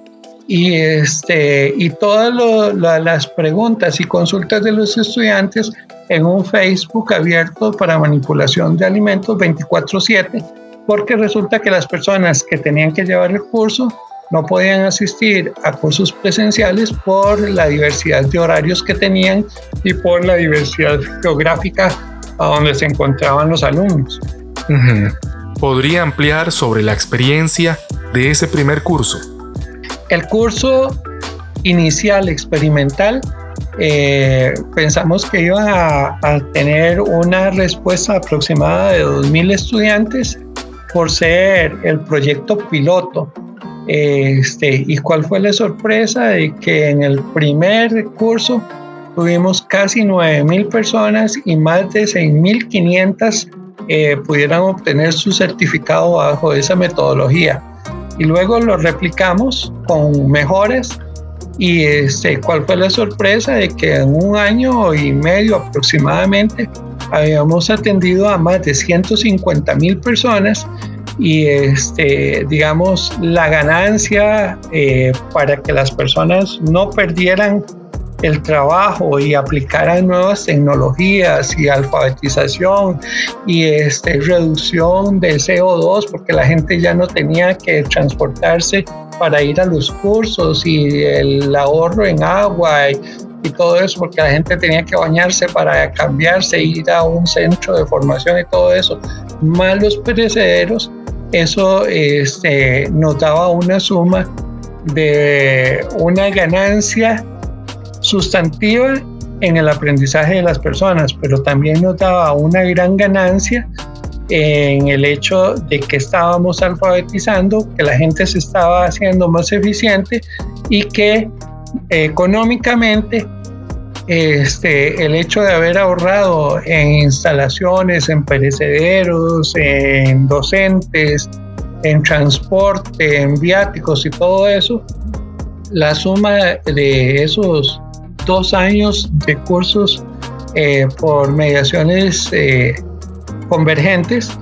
y, este, y todas las preguntas y consultas de los estudiantes en un Facebook abierto para manipulación de alimentos 24/7, porque resulta que las personas que tenían que llevar el curso no podían asistir a cursos presenciales por la diversidad de horarios que tenían y por la diversidad geográfica a donde se encontraban los alumnos. ¿Podría ampliar sobre la experiencia de ese primer curso? El curso inicial experimental eh, pensamos que iba a, tener una respuesta aproximada de 2.000 estudiantes por ser el proyecto piloto. Este, ¿Y cuál fue la sorpresa? De que en el primer curso tuvimos casi 9.000 personas y más de 6.500 eh, pudieran obtener su certificado bajo esa metodología. Y luego lo replicamos con mejoras y este, cuál fue la sorpresa de que en un año y medio aproximadamente habíamos atendido a más de 150 mil personas y este, digamos la ganancia eh, para que las personas no perdieran el trabajo y aplicaran nuevas tecnologías y alfabetización y este, reducción de CO2 porque la gente ya no tenía que transportarse para ir a los cursos y el ahorro en agua y, todo eso porque la gente tenía que bañarse para cambiarse, ir a un centro de formación y todo eso, más los perecederos, eso este, nos una suma de una ganancia sustantiva en el aprendizaje de las personas, pero también nos daba una gran ganancia en el hecho de que estábamos alfabetizando, que la gente se estaba haciendo más eficiente y que económicamente este, el hecho de haber ahorrado en instalaciones, en perecederos, en docentes, en transporte, en viáticos y todo eso, la suma de esos dos años de cursos eh, por mediaciones eh, convergentes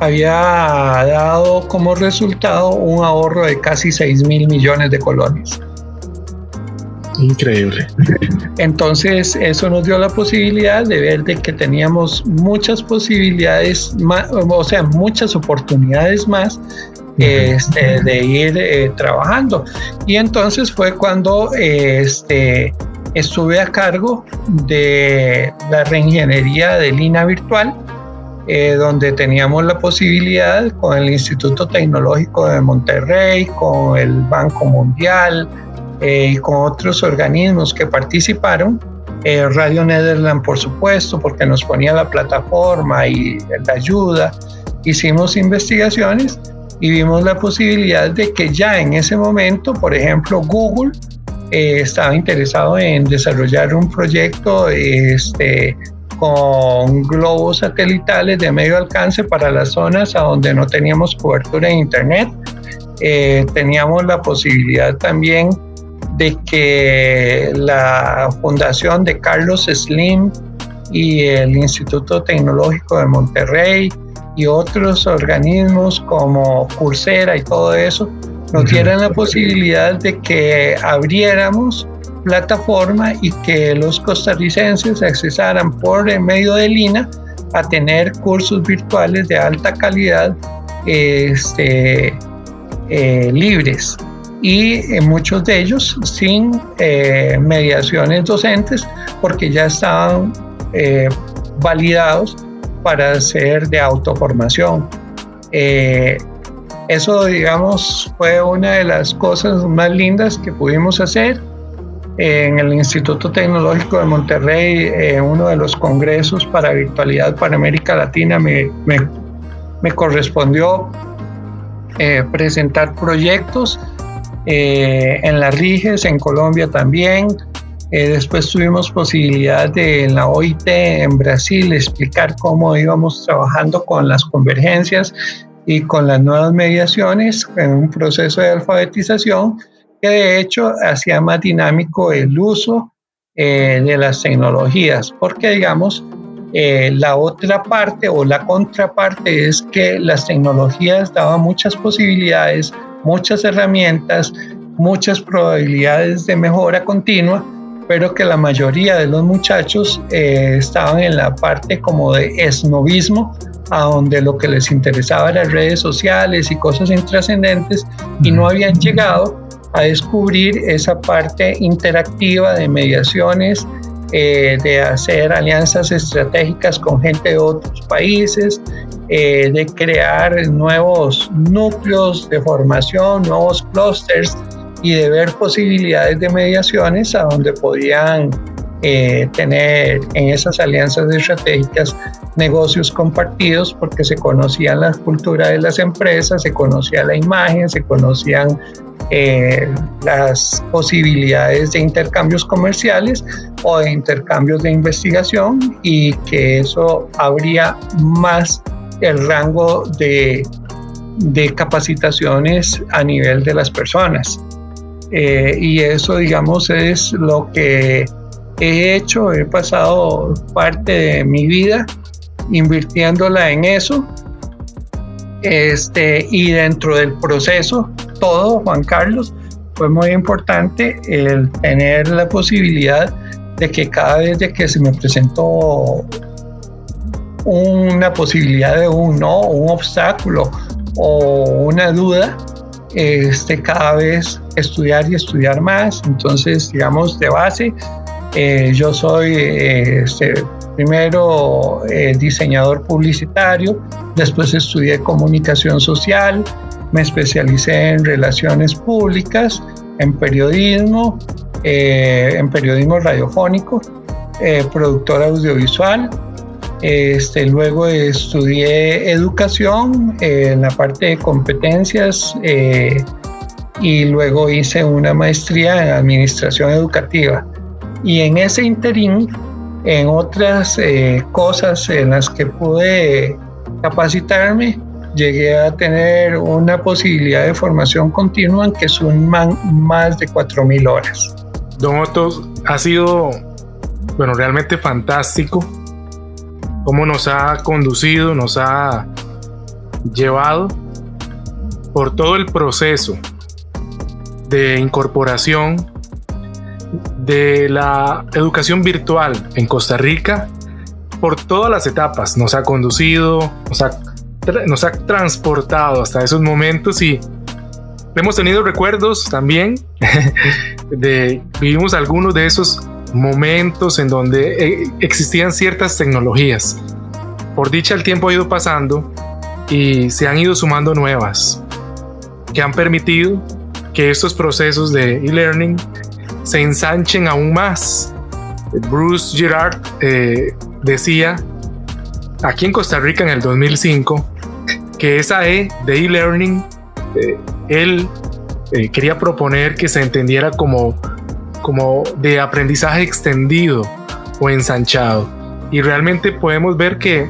había dado como resultado un ahorro de casi 6 mil millones de colones. Increíble. Entonces eso nos dio la posibilidad de ver de que teníamos muchas posibilidades, más, o sea, muchas oportunidades más este, de ir eh, trabajando. Y entonces fue cuando este, estuve a cargo de la reingeniería de Lina Virtual, eh, donde teníamos la posibilidad con el Instituto Tecnológico de Monterrey, con el Banco Mundial eh, y con otros organismos que participaron. Eh, Radio Netherland, por supuesto, porque nos ponía la plataforma y la ayuda. Hicimos investigaciones y vimos la posibilidad de que ya en ese momento, por ejemplo, Google eh, estaba interesado en desarrollar un proyecto este, con globos satelitales de medio alcance para las zonas a donde no teníamos cobertura en Internet. Eh, teníamos la posibilidad también de que la fundación de Carlos Slim y el Instituto Tecnológico de Monterrey y otros organismos como Coursera y todo eso nos dieran la posibilidad de que abriéramos plataforma y que los costarricenses accesaran por medio de Lina a tener cursos virtuales de alta calidad este, eh, libres y en muchos de ellos sin eh, mediaciones docentes porque ya estaban eh, validados para ser de autoformación. Eso, digamos, fue una de las cosas más lindas que pudimos hacer. En el Instituto Tecnológico de Monterrey, en uno de los congresos para virtualidad para América Latina, me, me, correspondió eh, presentar proyectos eh, en las RIGES, en Colombia también. Eh, después tuvimos posibilidad de en la OIT en Brasil explicar cómo íbamos trabajando con las convergencias y con las nuevas mediaciones en un proceso de alfabetización que de hecho hacía más dinámico el uso eh, de las tecnologías, porque digamos, eh, la otra parte o la contraparte es que las tecnologías daban muchas posibilidades, muchas herramientas muchas probabilidades de mejora continua, pero que la mayoría de los muchachos eh, estaban en la parte como de esnovismo, a donde lo que les interesaba eran redes sociales y cosas intrascendentes y no habían llegado a descubrir esa parte interactiva de mediaciones, eh, de hacer alianzas estratégicas con gente de otros países, eh, de crear nuevos núcleos de formación, nuevos clusters y de ver posibilidades de mediaciones a donde podían eh, tener en esas alianzas estratégicas negocios compartidos porque se conocían las culturas de las empresas, se conocía la imagen, se conocían eh, las posibilidades de intercambios comerciales o de intercambios de investigación y que eso habría más el rango de, de capacitaciones a nivel de las personas. Eh, y eso, digamos, es lo que he hecho, he pasado parte de mi vida invirtiéndola en eso. Este, y dentro del proceso, todo, Juan Carlos, fue muy importante el tener la posibilidad de que cada vez que se me presentó una posibilidad de un no, un obstáculo o una duda, este, cada vez estudiar y estudiar más. Entonces, digamos, de base, eh, yo soy este, primero eh, diseñador publicitario, después estudié comunicación social, me especialicé en relaciones públicas, en periodismo, eh, en periodismo radiofónico, productor audiovisual. Este, luego estudié educación en la parte de competencias y luego hice una maestría en administración educativa. Y en ese interín, en otras eh, cosas en las que pude capacitarme, llegué a tener una posibilidad de formación continua en que suman más de 4.000 horas. Don Otto, ha sido, bueno, realmente fantástico cómo nos ha conducido, nos ha llevado por todo el proceso de incorporación de la educación virtual en Costa Rica por todas las etapas. Nos ha conducido, nos ha, nos ha transportado hasta esos momentos y hemos tenido recuerdos también de vivimos algunos de esos momentos en donde eh, existían ciertas tecnologías. Por dicha el tiempo ha ido pasando y se han ido sumando nuevas que han permitido que estos procesos de e-learning se ensanchen aún más. Bruce Girard eh, decía aquí en Costa Rica en el 2005 que esa E de e-learning, eh, él eh, quería proponer que se entendiera como, como de aprendizaje extendido o ensanchado. Y realmente podemos ver que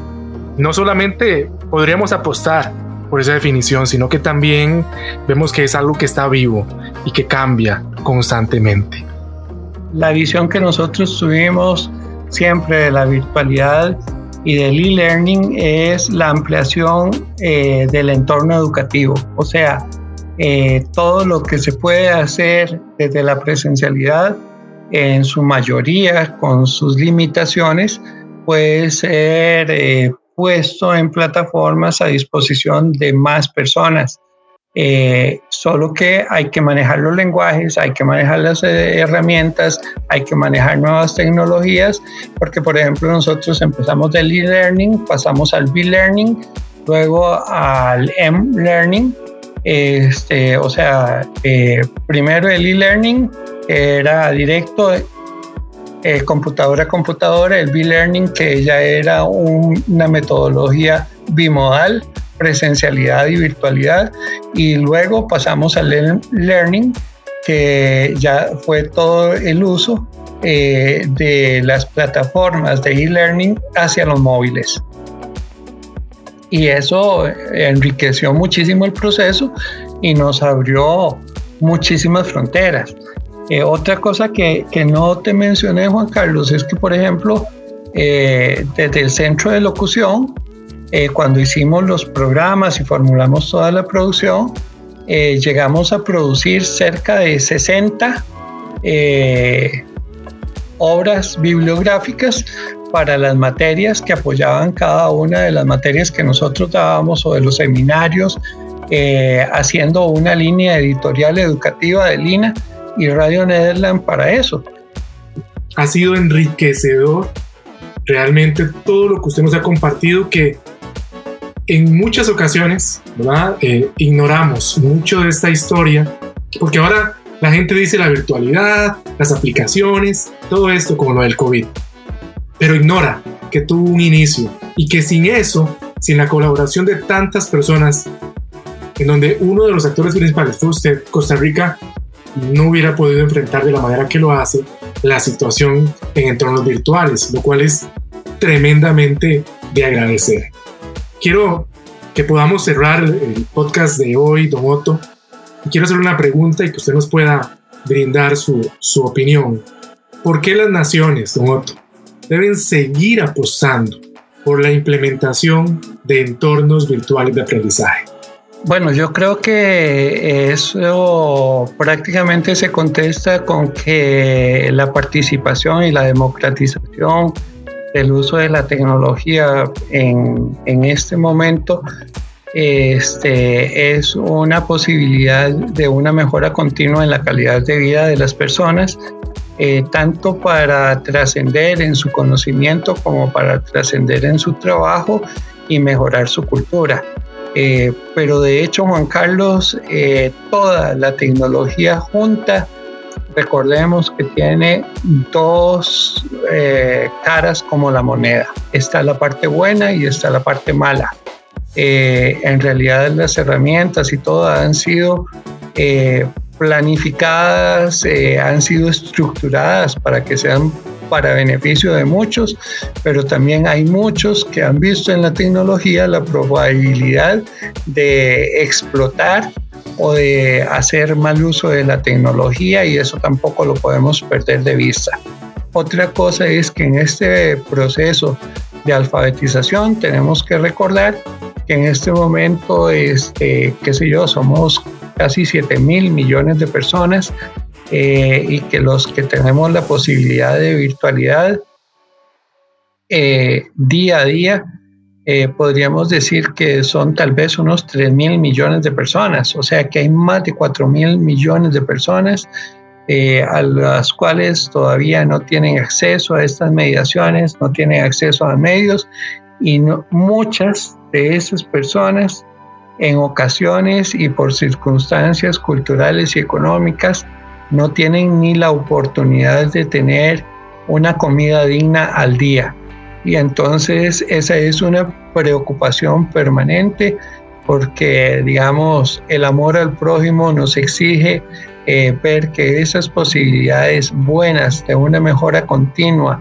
no solamente podríamos apostar por esa definición, sino que también vemos que es algo que está vivo y que cambia constantemente. La visión que nosotros tuvimos siempre de la virtualidad y del e-learning es la ampliación eh, del entorno educativo, o sea, eh, todo lo que se puede hacer desde la presencialidad, en su mayoría con sus limitaciones, puede ser eh, puesto en plataformas a disposición de más personas. Eh, solo que hay que manejar los lenguajes, hay que manejar las eh, herramientas, hay que manejar nuevas tecnologías, porque por ejemplo nosotros empezamos del e-learning, pasamos al B-learning, luego al M-learning, este, o sea, eh, primero el e-learning era directo eh, computadora a computadora, el B-Learning, que ya era una metodología bimodal, presencialidad y virtualidad, y luego pasamos al Learning, que ya fue todo el uso eh, de las plataformas de e-learning hacia los móviles. Y eso enriqueció muchísimo el proceso y nos abrió muchísimas fronteras. Eh, otra cosa que, que, no te mencioné, Juan Carlos, es que, por ejemplo, eh, desde el centro de locución, eh, cuando hicimos los programas y formulamos toda la producción, eh, llegamos a producir cerca de 60 eh, obras bibliográficas para las materias que apoyaban cada una de las materias que nosotros dábamos o de los seminarios, eh, haciendo una línea editorial educativa de Lina y Radio Nederland para eso. Ha sido enriquecedor realmente todo lo que usted nos ha compartido que en muchas ocasiones eh, ignoramos mucho de esta historia porque ahora la gente dice la virtualidad, las aplicaciones, todo esto como lo del COVID, pero ignora que tuvo un inicio y que sin eso, sin la colaboración de tantas personas, en donde uno de los actores principales fue usted, Costa Rica, no hubiera podido enfrentar de la manera que lo hace la situación en entornos virtuales, lo cual es tremendamente de agradecer. Quiero que podamos cerrar el podcast de hoy, Don Otto, y quiero hacer una pregunta y que usted nos pueda brindar su, su opinión. ¿Por qué las naciones, Don Otto, deben seguir apostando por la implementación de entornos virtuales de aprendizaje? Bueno, yo creo que eso prácticamente se contesta con que la participación y la democratización del uso de la tecnología en, en este momento este, es una posibilidad de una mejora continua en la calidad de vida de las personas, eh, tanto para trascender en su conocimiento como para trascender en su trabajo y mejorar su cultura. Eh, pero de hecho, Juan Carlos, eh, toda la tecnología junta, recordemos que tiene dos caras como la moneda. Está la parte buena y está la parte mala. Eh, en realidad las herramientas y todo han sido eh, planificadas, eh, han sido estructuradas para que sean para beneficio de muchos, pero también hay muchos que han visto en la tecnología la probabilidad de explotar o de hacer mal uso de la tecnología y eso tampoco lo podemos perder de vista. Otra cosa es que en este proceso de alfabetización tenemos que recordar que en este momento, este, qué sé yo, somos casi 7 mil millones de personas eh, y que los que tenemos la posibilidad de virtualidad eh, día a día, eh, podríamos decir que son tal vez unos 3 mil millones de personas, o sea que hay más de 4 mil millones de personas a las cuales todavía no tienen acceso a estas mediaciones, no tienen acceso a medios y muchas de esas personas en ocasiones y por circunstancias culturales y económicas no tienen ni la oportunidad de tener una comida digna al día. Y entonces esa es una preocupación permanente porque, digamos, el amor al prójimo nos exige eh, ver que esas posibilidades buenas de una mejora continua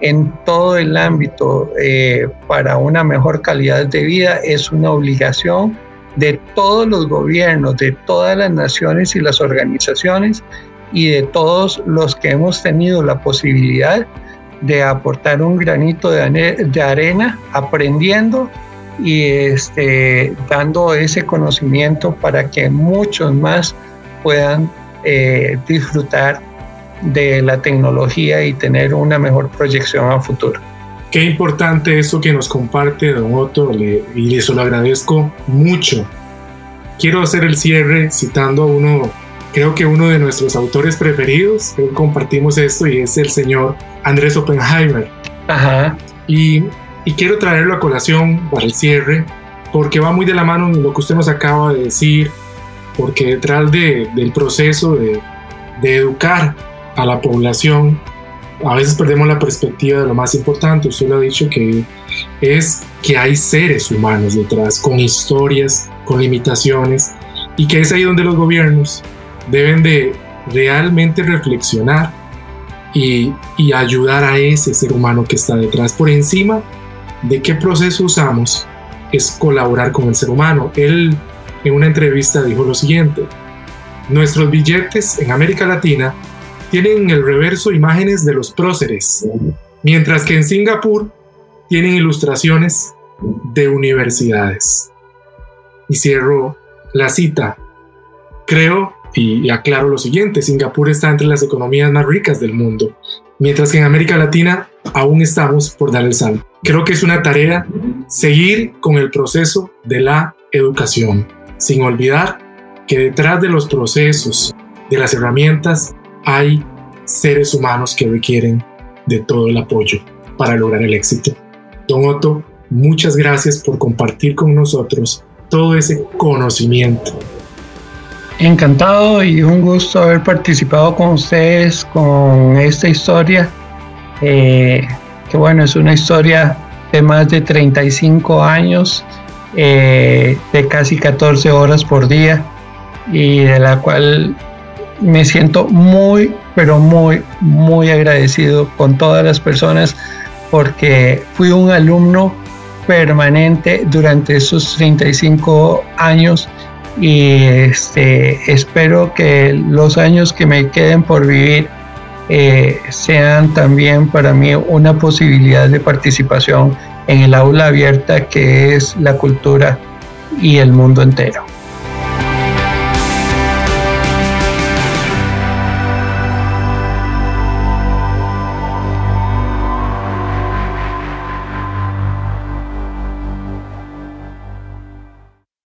en todo el ámbito eh, para una mejor calidad de vida es una obligación de todos los gobiernos, de todas las naciones y las organizaciones y de todos los que hemos tenido la posibilidad de aportar un granito de, arena aprendiendo y este, dando ese conocimiento para que muchos más puedan eh, disfrutar de la tecnología y tener una mejor proyección a futuro. Qué importante eso que nos comparte Don Otto y eso lo agradezco mucho. Quiero hacer el cierre citando a uno, creo que uno de nuestros autores preferidos, compartimos esto y es el señor Andrés Oppenheimer. Ajá. Y, y quiero traerlo a colación para el cierre porque va muy de la mano en lo que usted nos acaba de decir, porque detrás de, del proceso de, de educar a la población, a veces perdemos la perspectiva de lo más importante. Usted lo ha dicho que es que hay seres humanos detrás, con historias, con limitaciones, y que es ahí donde los gobiernos deben de realmente reflexionar y, ayudar a ese ser humano que está detrás. Por encima de qué proceso usamos, es colaborar con el ser humano. Él en una entrevista dijo lo siguiente, nuestros billetes en América Latina tienen en el reverso imágenes de los próceres, mientras que en Singapur tienen ilustraciones de universidades. Y cierro la cita Creo y aclaro lo siguiente, Singapur está entre las economías más ricas del mundo, mientras que en América Latina aún estamos por dar el salto. Creo que es una tarea seguir con el proceso de la educación, sin olvidar que detrás de los procesos, de las herramientas, hay seres humanos que requieren de todo el apoyo para lograr el éxito. Don Otto, muchas gracias por compartir con nosotros todo ese conocimiento Encantado y un gusto haber participado con ustedes con esta historia, eh, que bueno, es una historia de más de 35 años, eh, de casi 14 horas por día y de la cual me siento muy, pero muy, muy agradecido con todas las personas porque fui un alumno permanente durante esos 35 años y este, espero que los años que me queden por vivir eh, sean también para mí una posibilidad de participación en el aula abierta que es la cultura y el mundo entero.